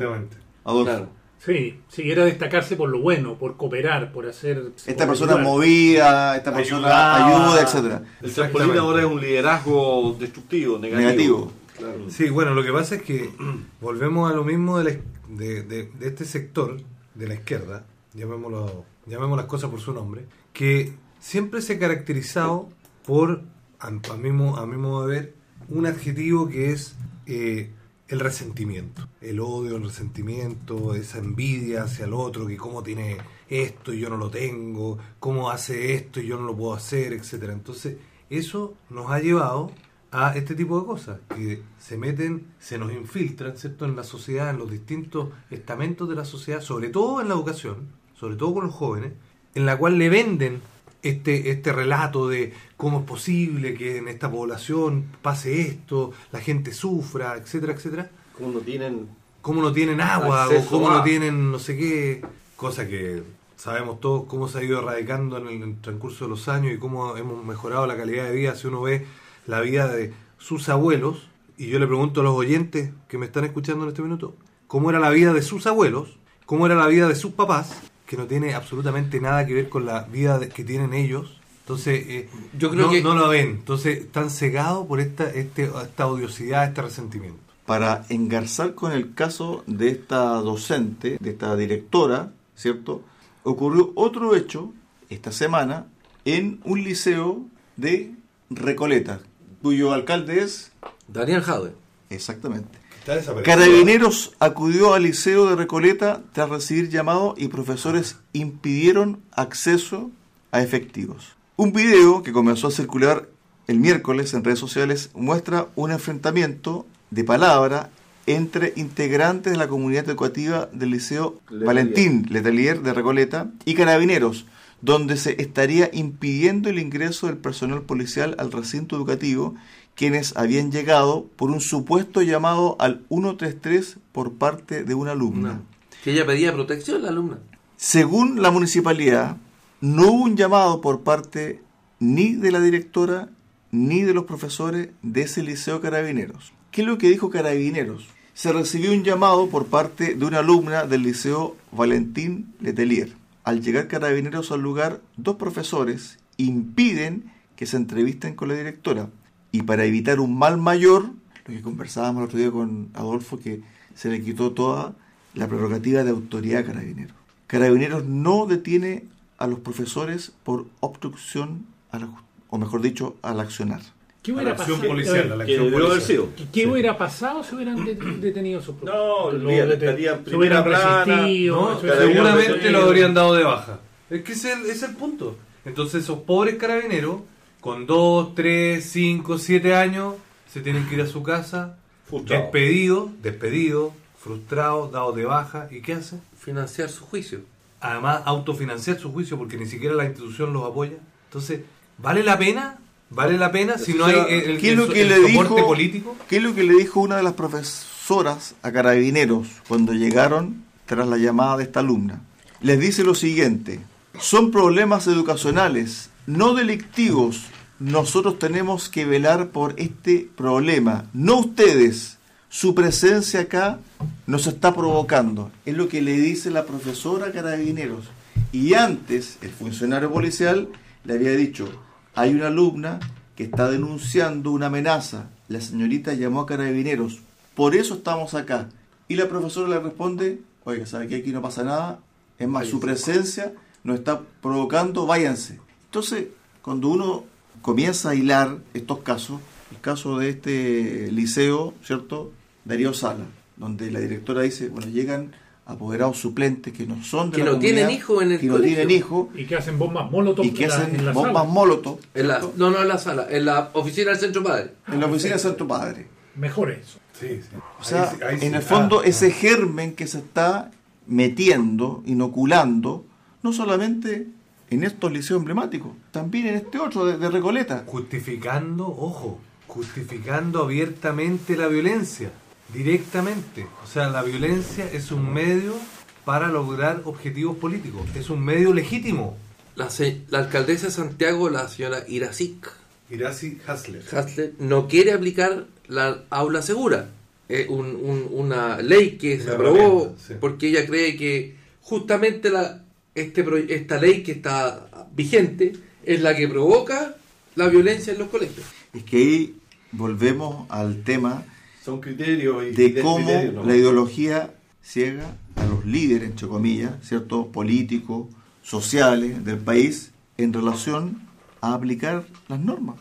Adolfo. Claro. Sí, sí, era destacarse por lo bueno, por cooperar, por hacer... Esta por persona ayudar. movía, esta persona Ayudaba. ayuda, etcétera. El trampolín ahora es un liderazgo destructivo, negativo. Negativo. Sí, bueno, lo que pasa es que volvemos a lo mismo de, la- de, este sector de la izquierda, llamémoslo, llamemos las cosas por su nombre, que siempre se ha caracterizado por, a mi modo de ver, un adjetivo que es eh, el resentimiento, el odio, el resentimiento, esa envidia hacia el otro, que cómo tiene esto y yo no lo tengo, cómo hace esto y yo no lo puedo hacer, etcétera. Entonces, eso nos ha llevado a este tipo de cosas, que se meten, se nos infiltran, ¿cierto?, en la sociedad, en los distintos estamentos de la sociedad, sobre todo en la educación, sobre todo con los jóvenes, en la cual le venden este, este relato de cómo es posible que en esta población pase esto, la gente sufra, etcétera, etcétera, Como no tienen cómo no tienen agua o cómo no tienen no sé qué, cosa que sabemos todos cómo se ha ido erradicando en el transcurso de los años y cómo hemos mejorado la calidad de vida si uno ve la vida de sus abuelos y yo le pregunto a los oyentes que me están escuchando en este minuto cómo era la vida de sus abuelos, cómo era la vida de sus papás, que no tiene absolutamente nada que ver con la vida de- que tienen ellos. Entonces, eh, Yo creo no, que- no lo ven. Entonces, están cegados por esta, este, esta odiosidad, este resentimiento. Para engarzar con el caso de esta docente, de esta directora, ¿cierto? Ocurrió otro hecho esta semana en un liceo de Recoleta, cuyo alcalde es Daniel Jadwe. exactamente. Carabineros acudió al liceo de Recoleta tras recibir llamado y profesores impidieron acceso a efectivos. Un video que comenzó a circular el miércoles en redes sociales muestra un enfrentamiento de palabra entre integrantes de la comunidad educativa del liceo Letelier. Valentín Letelier de Recoleta y carabineros, donde se estaría impidiendo el ingreso del personal policial al recinto educativo, quienes habían llegado por un supuesto llamado al 133 por parte de una alumna. Que ella pedía protección, la alumna. Según la municipalidad, no hubo un llamado por parte ni de la directora ni de los profesores de ese liceo Carabineros. ¿Qué es lo que dijo Carabineros? Se recibió un llamado por parte de una alumna del liceo Valentín Letelier. Al llegar Carabineros al lugar, dos profesores impiden que se entrevisten con la directora. Y para evitar un mal mayor, lo que conversábamos el otro día con Adolfo, que se le quitó toda la prerrogativa de autoridad de Carabineros. Carabineros no detiene a los profesores por obstrucción, a o mejor dicho, al accionar. ¿Qué hubiera acción pasado? sido. ¿Qué, qué hubiera pasado si hubieran de- detenido a esos No? Lo olvídate, dete- estarían se hubieran primera resistido. No, se hubieran seguramente detenido. lo habrían dado de baja. Es que ese es el, ese es el punto. Entonces esos pobres carabineros, con 2, 3, 5, 7 años, se tienen que ir a su casa, Frustrado. despedidos, despedidos, frustrados, dados de baja. ¿Y qué hacen? Financiar su juicio. Además, autofinanciar su juicio porque ni siquiera la institución los apoya. Entonces, ¿vale la pena? ¿Vale la pena si no hay el, el- ¿Qué es lo que el le dijo? político? ¿Qué es lo que le dijo una de las profesoras a carabineros cuando llegaron tras la llamada de esta alumna? Les dice lo siguiente, son problemas educacionales, no delictivos. Nosotros tenemos que velar por este problema, no ustedes. Su presencia acá nos está provocando. Es lo que le dice la profesora carabineros. Y antes, el funcionario policial le había dicho, hay una alumna que está denunciando una amenaza. La señorita llamó a carabineros. Por eso estamos acá. Y la profesora le responde, oiga, ¿sabe que aquí no pasa nada? Es más, su presencia nos está provocando, váyanse. Entonces, cuando uno comienza a hilar estos casos, el caso de este liceo, ¿cierto? Darío Sala, donde la directora dice, bueno, llegan apoderados suplentes que no son de Que la no tienen hijo en el que no tienen hijo Y que hacen bombas molotov y que en la- hacen en la bombas sala. molotov En la, ¿cierto? no, no en la sala, en la oficina del Centro Padre. en la oficina de Santo Padre. Mejor eso. Sí, sí. O sea, Ahí sí. en el fondo Ah, ese germen que se está metiendo, inoculando, no solamente en estos liceos emblemáticos, también en este otro de, de Recoleta. justificando, ojo, justificando abiertamente la violencia, directamente. O sea, la violencia es un medio para lograr objetivos políticos, es un medio legítimo. La, se- la alcaldesa de Santiago, la señora Iracic Iracy Hasler. Hasler, no quiere aplicar la aula segura. Es un- un- una ley que se Una aprobó sí. porque ella cree que justamente la, este, esta ley que está vigente es la que provoca la violencia en los colegios. Es que ahí volvemos al tema Son criterios y de cómo ¿no? la ideología ciega a los líderes, entre comillas, ¿cierto? políticos, sociales del país en relación a aplicar las normas.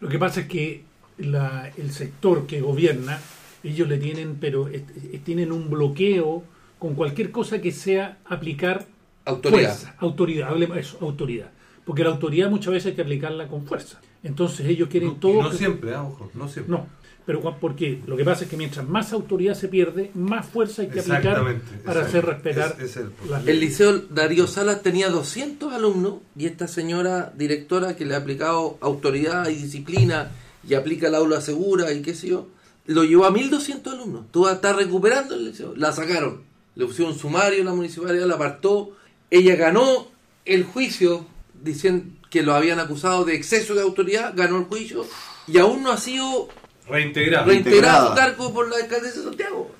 Lo que pasa es que la- el sector que gobierna, ellos le tienen, pero es- es- tienen un bloqueo con cualquier cosa que sea aplicar Autoridad. fuerza, autoridad, hablemos eso, autoridad. Porque la autoridad muchas veces hay que aplicarla con fuerza. Entonces ellos quieren No, todo. no que- siempre, ah, ojo, no siempre. No, pero porque lo que pasa es que mientras más autoridad se pierde, más fuerza hay que aplicar para hacer respetar Es- es el las El leyes. liceo Darío Salas tenía 200 alumnos y esta señora directora que le ha aplicado autoridad y disciplina y aplica el aula segura y qué sé yo, lo llevó a 1200 alumnos. Tú está recuperando el liceo. La sacaron. Le pusieron sumario, la municipalidad la apartó. Ella ganó el juicio diciendo que lo habían acusado de exceso de autoridad, ganó el juicio y aún no ha sido Reintegrado a su cargo por la alcaldesa de Santiago.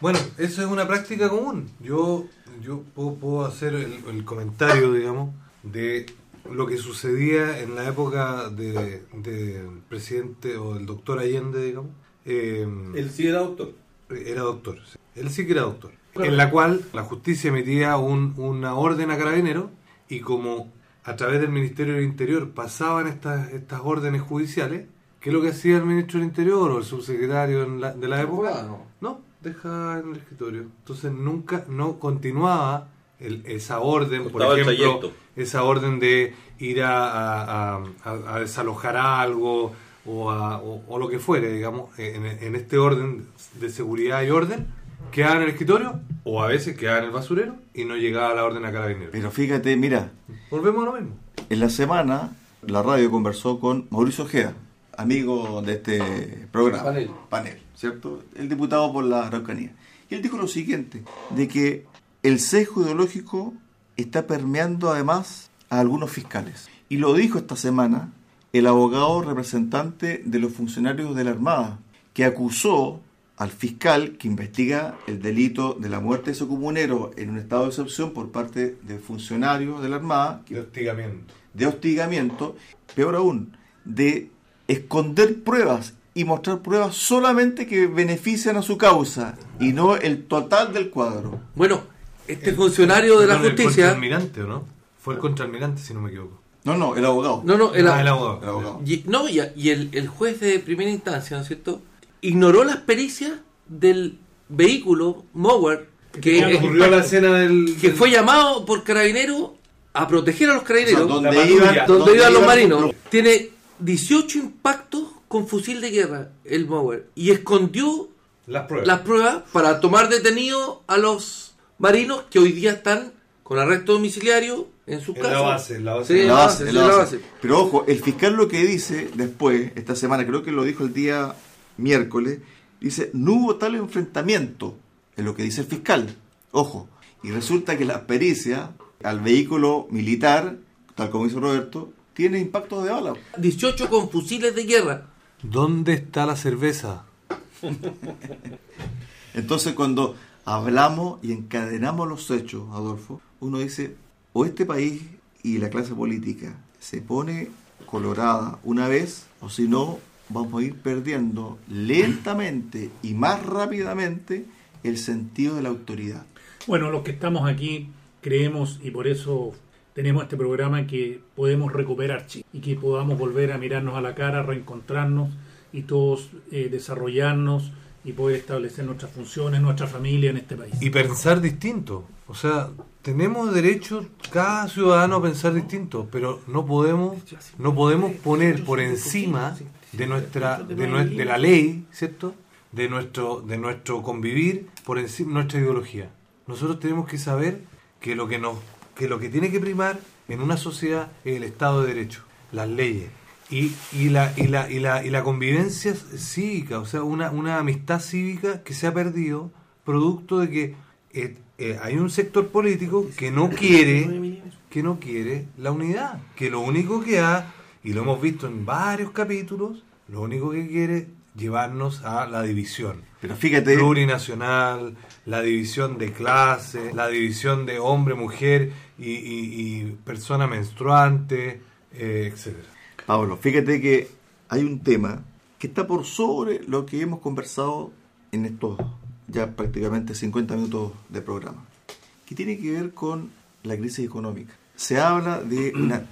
Bueno, eso es una práctica común. Yo, yo puedo, puedo hacer el, el comentario, digamos, de lo que sucedía en la época de- del presidente o del doctor Allende, digamos. Eh, Él sí era doctor. era doctor. sí. Él sí que era doctor. En la cual la justicia emitía un- una orden a carabineros y como a través del Ministerio del Interior pasaban estas, estas órdenes judiciales, ¿qué es lo que hacía el ministro del Interior o el subsecretario en la- de la época? No. No, deja en el escritorio. Entonces nunca, no continuaba el- esa orden, por ejemplo, trayecto. esa orden de ir a, a- a- a- a desalojar algo o, a- o- o lo que fuere, digamos, en, en este orden de seguridad y orden, quedaba en el escritorio o a veces quedaba en el basurero y no llegaba la orden a carabineros. Pero fíjate, mira, Volvemos a lo mismo. En la semana, la radio conversó con Mauricio Ojeda, amigo de este programa. Panel. ¿cierto? El diputado por la Araucanía. Y él dijo lo siguiente, de que el sesgo ideológico está permeando además a algunos fiscales. Y lo dijo esta semana el abogado representante de los funcionarios de la Armada, que acusó al fiscal que investiga el delito de la muerte de ese comunero en un estado de excepción por parte de funcionarios de la Armada, De hostigamiento. de hostigamiento, peor aún, de esconder pruebas y mostrar pruebas solamente que benefician a su causa y no el total del cuadro. Bueno, este funcionario de la Perdón, justicia... El contraalmirante, ¿o no? Fue el contraalmirante, si no me equivoco. No, no, el abogado. No, no, el, Ah, el abogado. El abogado. Y, no, y, y el, el juez de primera instancia, ¿no es cierto? Ignoró las pericias del vehículo Mower que, Ocurrió la escena del... que del- fue llamado por carabineros a proteger a los O sea, carabineros, donde, iban, donde iban los marinos. Tiene 18 impactos con fusil de guerra, el Mower, y escondió Las pruebas. las pruebas para tomar detenidos a los marinos que hoy día están con arresto domiciliario en sus En casas. la base, en la base. Sí, en la base, en la en la base. base. Pero ojo, el fiscal lo que dice después, esta semana, creo que lo dijo el día miércoles, dice, no hubo tal enfrentamiento, es lo que dice el fiscal. Ojo, y resulta que la pericia al vehículo militar, tal como dice Roberto, tiene impactos de bala. 18 con fusiles de guerra. ¿Dónde está la cerveza? Entonces cuando hablamos y encadenamos los hechos, Adolfo, uno dice, o este país y la clase política se pone colorada una vez, o si no, vamos a ir perdiendo lentamente y más rápidamente el sentido de la autoridad. Bueno, los que estamos aquí creemos y por eso tenemos este programa que podemos recuperar y que podamos volver a mirarnos a la cara, reencontrarnos y todos eh, desarrollarnos y poder establecer nuestras funciones, nuestra familia en este país. Y pensar distinto. O sea, tenemos derecho cada ciudadano a pensar distinto, pero no podemos no podemos poner por encima de nuestra de, nue- de la ley, ¿cierto? De nuestro de nuestro convivir por encima nuestra ideología. Nosotros tenemos que saber que lo que nos que lo que tiene que primar en una sociedad es el Estado de Derecho, las leyes. Y, y la y la y la y la convivencia cívica, o sea, una una amistad cívica que se ha perdido producto de que eh, eh, hay un sector político que no quiere que no quiere la unidad, que lo único que ha y lo hemos visto en varios capítulos, lo único que quiere llevarnos a la división Pero fíjate, plurinacional, la división de clase, la división de hombre, mujer y, y- y persona menstruante, eh, etcétera. Pablo, fíjate que hay un tema que está por sobre lo que hemos conversado en estos ya prácticamente 50 minutos de programa, que tiene que ver con la crisis económica. Se habla de una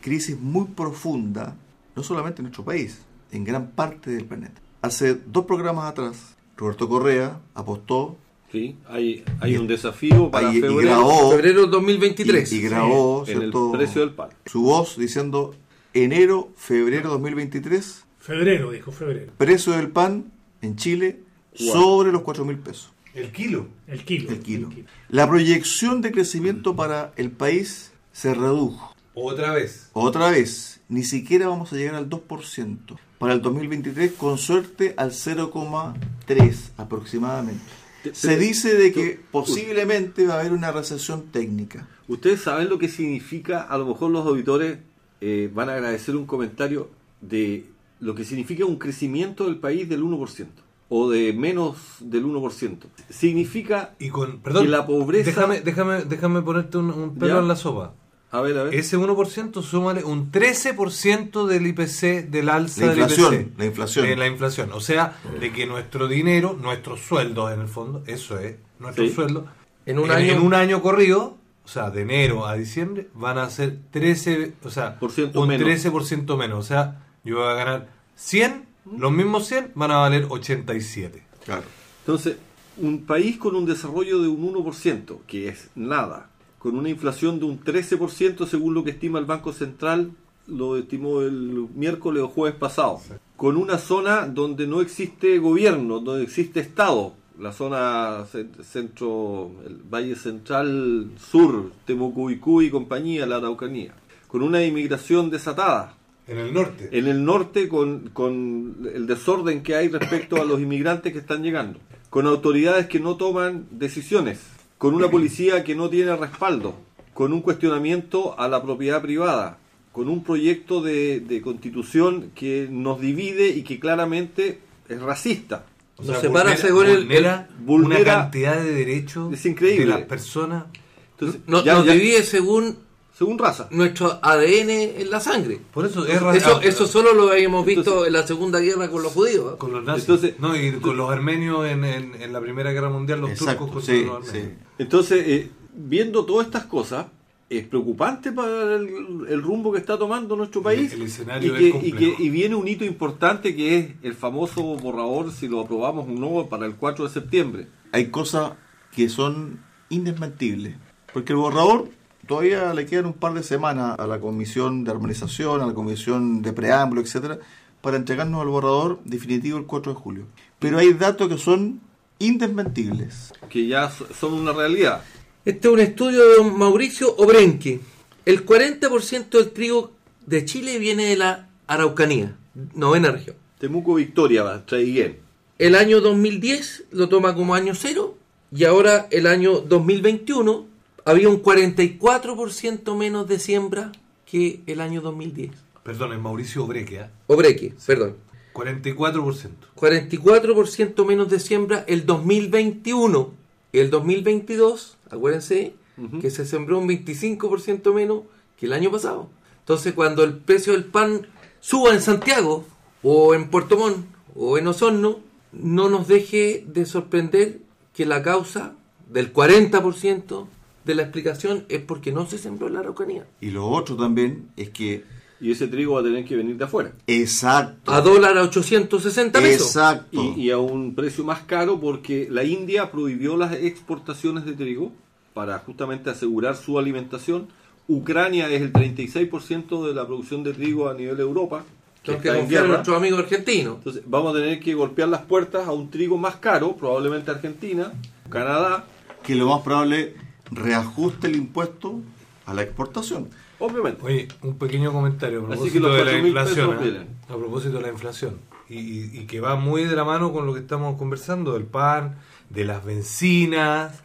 crisis muy profunda, no solamente en nuestro país, en gran parte del planeta. Hace dos programas atrás, Roberto Correa apostó Sí, hay, hay un desafío para y, y febrero grabó, Febrero 2023. y, y grabó en el precio del pan. su voz diciendo enero, febrero 2023 Febrero, dijo febrero, precio del pan en Chile Wow. sobre los 4 mil pesos El kilo. el kilo. el kilo. La proyección de crecimiento para el país se redujo. Otra vez. Otra vez, ni siquiera vamos a llegar al 2%. Para el 2023, con suerte, al 0,3 aproximadamente. Se dice de que posiblemente va a haber una recesión técnica. Ustedes saben lo que significa, a lo mejor los auditores eh, van a agradecer un comentario de lo que significa un crecimiento del país del 1% o de menos del 1%. Significa Y con, perdón, Y la pobreza- Déjame, déjame, déjame ponerte un, un pelo ¿Ya? en la sopa. A ver, a ver. Ese 1% súmale un 13% del IPC, del alza La del inflación, IPC. la inflación. En la inflación. O sea, de que nuestro dinero, nuestros sueldos en el fondo, eso es, nuestros Sí. sueldos, En un año- en un año corrido, o sea, de enero a diciembre, van a ser 13, o sea, Por ciento un menos. 13% menos. O sea, yo voy a ganar 100, los mismos 100 van a valer 87. Claro. Entonces, un país con un desarrollo de un 1%, que es nada, con una inflación de un 13% según lo que estima el Banco Central, lo estimó el miércoles o jueves pasado, con una zona donde no existe gobierno, donde existe Estado, la zona cen- centro, el Valle Central Sur, Temucuicú y compañía, la Araucanía, con una inmigración desatada, En el norte. en el norte con, con el desorden que hay respecto a los inmigrantes que están llegando, con autoridades que no toman decisiones, con una policía que no tiene respaldo, con un cuestionamiento a la propiedad privada, con un proyecto de, de constitución que nos divide y que claramente es racista. O Nos sea, separa vulnera- según el- vulnera, el- vulnera- una cantidad de derechos Es increíble. de las personas. Entonces, No- ya- nos ya- divide según según raza. nuestro ADN en la sangre. Por eso es ra- Eso, eso solo lo habíamos visto Entonces- en la Segunda Guerra con los judíos. ¿eh? con los nazis. Entonces- no, y con los armenios en, en, en la Primera Guerra Mundial, los Exacto, turcos contra sí, los armenios. sí. Entonces, eh, viendo todas estas cosas, es preocupante para el, el rumbo que está tomando nuestro país. El- el escenario y, es que, y, complejo. que- y viene un hito importante que es el famoso borrador, si lo aprobamos o no, para el 4 de septiembre. Hay cosas que son indesmentibles. Porque el borrador todavía le quedan un par de semanas a la comisión de armonización, a la comisión de preámbulo, etcétera, para entregarnos el borrador definitivo el 4 de julio. Pero hay datos que son indesmentibles. que ya so- son una realidad. Este es un estudio de don Mauricio Obrenque. El 40% del trigo de Chile viene de la Araucanía, novena región. Temuco Victoria, Traiguén. El año 2010 lo toma como año cero y ahora el año 2021 había un 44% menos de siembra que el año 2010. Perdón, es Mauricio Obreque, ¿ah? Obreque, perdón. 44%. 44% menos de siembra el 2021. El 2022, acuérdense, que se sembró un 25% menos que el año pasado. Entonces, cuando el precio del pan suba en Santiago, o en Puerto Montt, o en Osorno, no nos deje de sorprender que la causa del 40% de la explicación es porque no se sembró en la Araucanía. Y lo otro también es que... Y ese trigo va a tener que venir de afuera. Exacto. A dólar a 860 pesos. Exacto. Y, y a un precio más caro porque la India prohibió las exportaciones de trigo para justamente asegurar su alimentación. Ucrania es el 36% de la producción de trigo a nivel de Europa. Que Tenemos que está en confiar en nuestros amigos argentinos. Entonces vamos a tener que golpear las puertas a un trigo más caro, probablemente Argentina, Canadá, que lo más probable reajuste el impuesto a la exportación. obviamente. Oye, un pequeño comentario a Así que propósito los de la 4.000 inflación. pesos vienen. A propósito de la inflación. Y, que va muy de la mano con lo que estamos conversando, del pan, de las bencinas.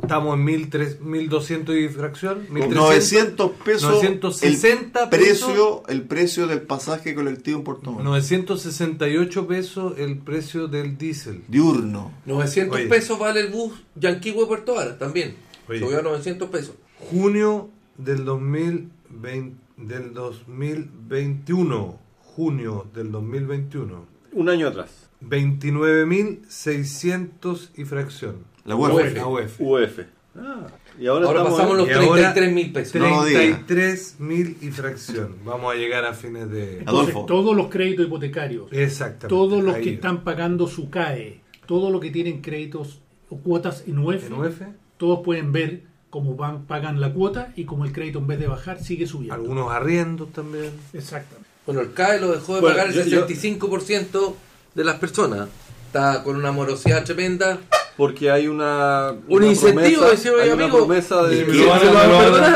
Estamos en 1.300 1.200 y fracción. 1.300. 900 pesos 960 el precio, el precio del pasaje colectivo en Puerto Montt. 968 pesos el precio del diésel. Diurno. 900 Oye. pesos vale el bus Yanquihue Puerto Vara también. Oye. Subió a 900 pesos. Junio del 2020, del 2021. Junio del 2021. Un año atrás. 29.600 y fracción. La UEF. UEF. La UEF. UF. Ah, y ahora, Ahora estamos pasamos los Y ahora- 33 mil pesos. No lo diga. 33.000 y fracción. Vamos a llegar a fines de... Entonces, Adolfo. todos los créditos hipotecarios, Exactamente. todos los Ahí. que están pagando su CAE, todos los que tienen créditos o cuotas en UEF, ¿En UEF? Todos pueden ver cómo van, pagan la cuota y cómo el crédito en vez de bajar sigue subiendo. Algunos arriendos también. Exactamente. Bueno, el CAE lo dejó de Bueno, pagar el yo- yo- 65% de las personas. Está con una morosidad tremenda. Porque hay una, Un una incentivo, promesa, decía mi hay una amigo. promesa de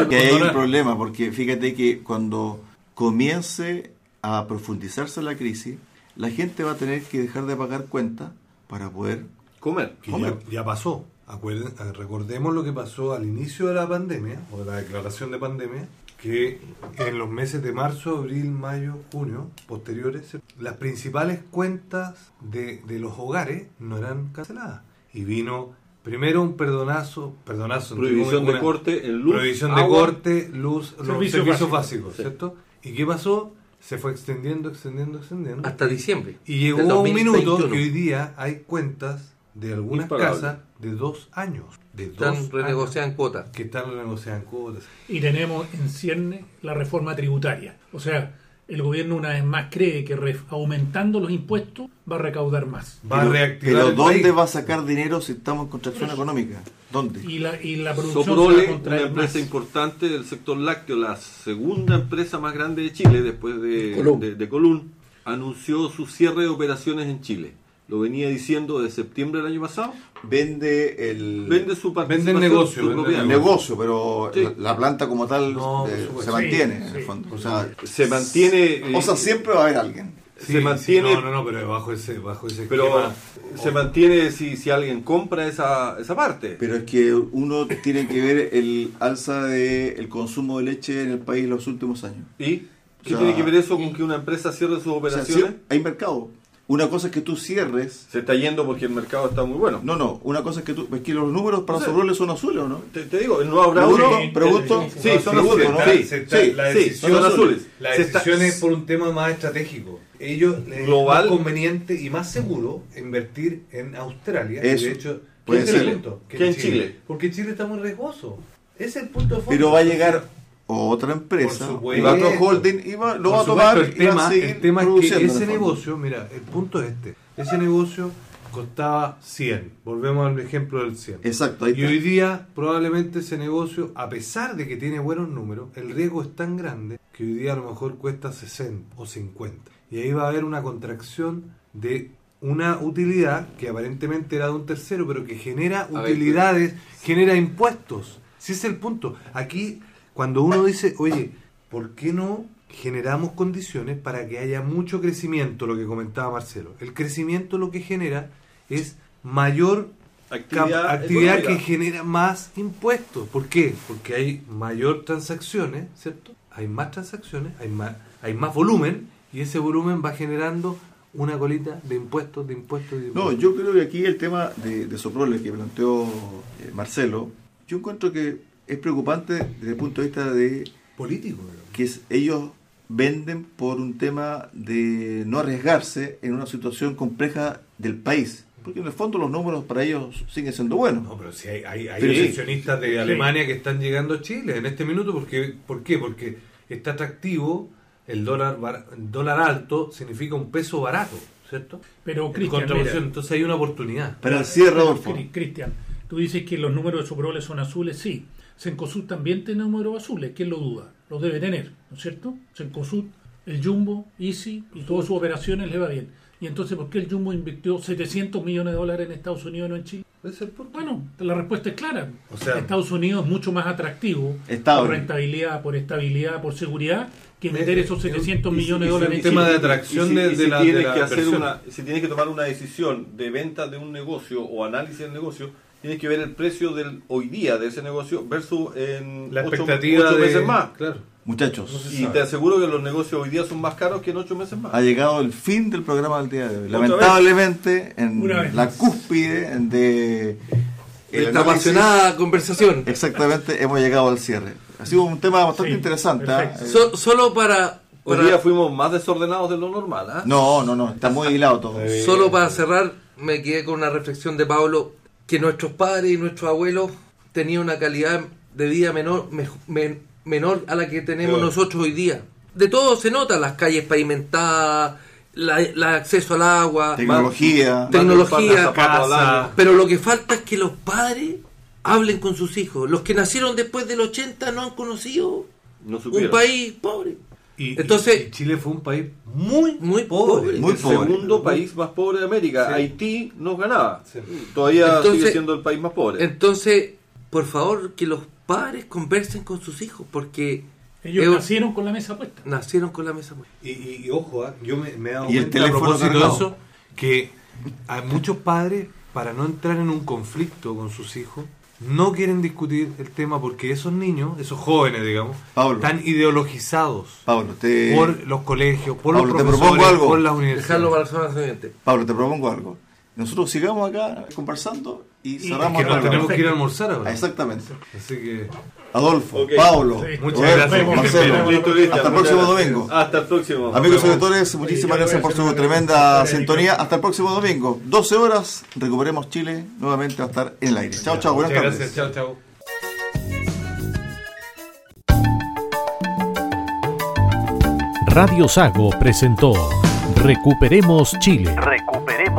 que- hay un problema, porque fíjate que cuando comience a profundizarse la crisis, la gente va a tener que dejar de pagar cuentas para poder comer. Que ya, ya pasó. Acuerden- recordemos lo que pasó al inicio de la pandemia, o de la declaración de pandemia, que en los meses de marzo, abril, mayo, junio, posteriores, las principales cuentas de, de los hogares no eran canceladas. Y vino primero un perdonazo, perdonazo, Prohibición de corte en luz, prohibición de agua. corte, luz, los Servicios básicos. ¿cierto? ¿Y qué pasó? Se fue extendiendo, extendiendo, extendiendo. Hasta diciembre. Y llegó un minuto 2021. que hoy día hay cuentas de algunas casas de dos años. De Están dos renegociadas en cuotas. Que están renegociadas en cuotas. Y tenemos en cierne la reforma tributaria. O sea, el gobierno una vez más cree que re- aumentando los impuestos va a recaudar más. Va a Pero- reactivar Pero ¿dónde país. va a sacar dinero si estamos en contracción económica? ¿Dónde? Y la, y la producción se va Soprole, a una empresa más. importante del sector lácteo, la segunda empresa más grande de Chile después de Colón. de, de Colún, anunció su cierre de operaciones en Chile. Lo venía diciendo de septiembre del año pasado. Vende el Vende su Vende el negocio, su vende propiedad. el negocio, pero Sí. la, la planta como tal No, eh, se mantiene Sí, en el sí. fondo. O sea, Se mantiene. o sea, eh, siempre va a haber alguien. Sí, se sí, mantiene- no, no, no, pero bajo ese, bajo ese pero esquema. se mantiene si, si alguien compra esa, esa parte. Pero es que uno tiene que ver el alza del el consumo de leche en el país en los últimos años. ¿Y qué O sea, tiene que ver eso con que una empresa cierre sus O sea, operaciones? hay mercado. Una cosa es que tú cierres. Se está yendo porque el mercado está muy bueno. No, no, una cosa es que tú. Es que los números para Soproles son azules, ¿o no? Te, te digo, no habrá uno. pregunto. Sí, son azules, ¿no? sí, la decisión, son azules. La está- decisión es por un tema más estratégico. Ellos les Global. es más conveniente y más seguro invertir en Australia. y Eso. de hecho, Puede ese es el ser. punto, Que en Chile. Porque Chile está muy riesgoso. Ese es el punto de fondo. Pero va a llegar otra empresa, y va otro holding y va, lo Por va a supuesto, tomar el y va tema, a el tema es que ese negocio, mira, el punto es este. Ese negocio costaba 100. Volvemos al ejemplo del 100. Exacto, ahí Y hoy día probablemente ese negocio, a pesar de que tiene buenos números, el riesgo es tan grande que hoy día a lo mejor cuesta 60 o 50. Y ahí va a haber una contracción de una utilidad que aparentemente era de un tercero, pero que genera A ver, utilidades, genera impuestos. Si ese es el punto. Aquí, cuando uno dice, oye, ¿por qué no generamos condiciones para que haya mucho crecimiento, lo que comentaba Marcelo? El crecimiento lo que genera es mayor Actividad, actividad que genera más impuestos. ¿Por qué? Porque hay mayor transacciones, ¿cierto? Hay más transacciones, hay más, hay más volumen y ese volumen va generando una colita de impuestos, de impuestos, de No, impuestos. yo creo que aquí el tema de, de Soprole que planteó eh, Marcelo, yo encuentro que es preocupante desde el punto de vista de político. que es- ellos venden por un tema de no arriesgarse en una situación compleja del país. Porque en el fondo los números para ellos siguen siendo buenos. No, pero si hay, hay, hay sí. inversionistas de Alemania que están llegando a Chile en este minuto, porque, ¿por qué? Porque está atractivo, el dólar, bar- el dólar alto significa un peso barato, ¿cierto? Pero, Cristian, entonces hay una oportunidad. Para el cierre, Cristian, tú dices que los números de Soproles son azules, sí. Sencosud también tiene números azules, ¿quién lo duda? Los debe tener, ¿no es cierto? Sencosud, el Jumbo, Easy y todas sus operaciones le va bien. Y entonces, ¿por qué el Jumbo invirtió 700 millones de dólares en Estados Unidos y no en Chile? Es. Bueno, la respuesta es clara. O sea- Estados Unidos es mucho más atractivo Estable. por rentabilidad, por estabilidad, por seguridad, que meter Eh, esos eh, 700 y- millones de y- dólares y en tema de atracción de, y de si la, tienes de la que hacer inversión. una, si tienes que tomar una decisión de venta de un negocio o análisis del negocio, tienes que ver el precio del hoy día de ese negocio versus en la ocho- expectativa ocho de meses más. Claro. Muchachos, No Y sabe. te aseguro que los negocios hoy día son más caros que en ocho meses más. ha llegado el fin del programa del día de hoy. Lamentablemente, en la cúspide de... el Esta apasionada conversación. Exactamente, hemos llegado al cierre. Ha sido un tema bastante Sí, interesante. ¿ah? Eh, So- solo para, Hoy día fuimos más desordenados de lo normal. ¿ah? no, no, no, está muy hilado todo. Eh, solo para cerrar, me quedé con una reflexión de Pablo, que nuestros padres y nuestros abuelos tenían una calidad de vida menor, me- men- menor a la que tenemos Claro. nosotros hoy día. De todo se nota, las calles pavimentadas, la acceso al agua, Tecnología. Te- Tecnología, casa. pero lo que falta es que los padres hablen con sus hijos. Los que nacieron después del 80 no han conocido No un país pobre. Y, Entonces- y- Chile fue un país muy, Muy pobre. Muy el pobre. segundo país más pobre de América. Sí. Haití nos ganaba. Sí. Todavía Entonces- sigue siendo el país más pobre. Entonces, por favor, que los padres conversen con sus hijos, porque Ellos ellos nacieron con la mesa puesta. nacieron con la mesa puesta. Y, y- y ojo, ah, yo me, me he dado Y el teléfono a eso, que hay muchos padres, para no entrar en un conflicto con sus hijos, no quieren discutir el tema porque esos niños, esos jóvenes, digamos, Pablo. están ideologizados Pablo, te, por los colegios, por Pablo, los te profesores, propongo algo. por las universidades. Dejarlo para la semana siguiente. Pablo, te propongo algo. Nosotros sigamos acá conversando y, cerramos que el nos tenemos que ir a almorzar ahora. Ah, Exactamente. Así que Adolfo, Ok. Pablo, Sí. Muchas gracias. Marcelo. Listo, Hasta el próximo gracias. domingo. Hasta el próximo. Amigos vemos. auditores, muchísimas gracias por su tremenda sintonía. Hasta el próximo domingo. 12 horas, recuperemos Chile. Nuevamente va a estar en el aire. Chao, chao. Buenas muchas tardes. gracias. Chao, chao. Radio Sago presentó Recuperemos Chile.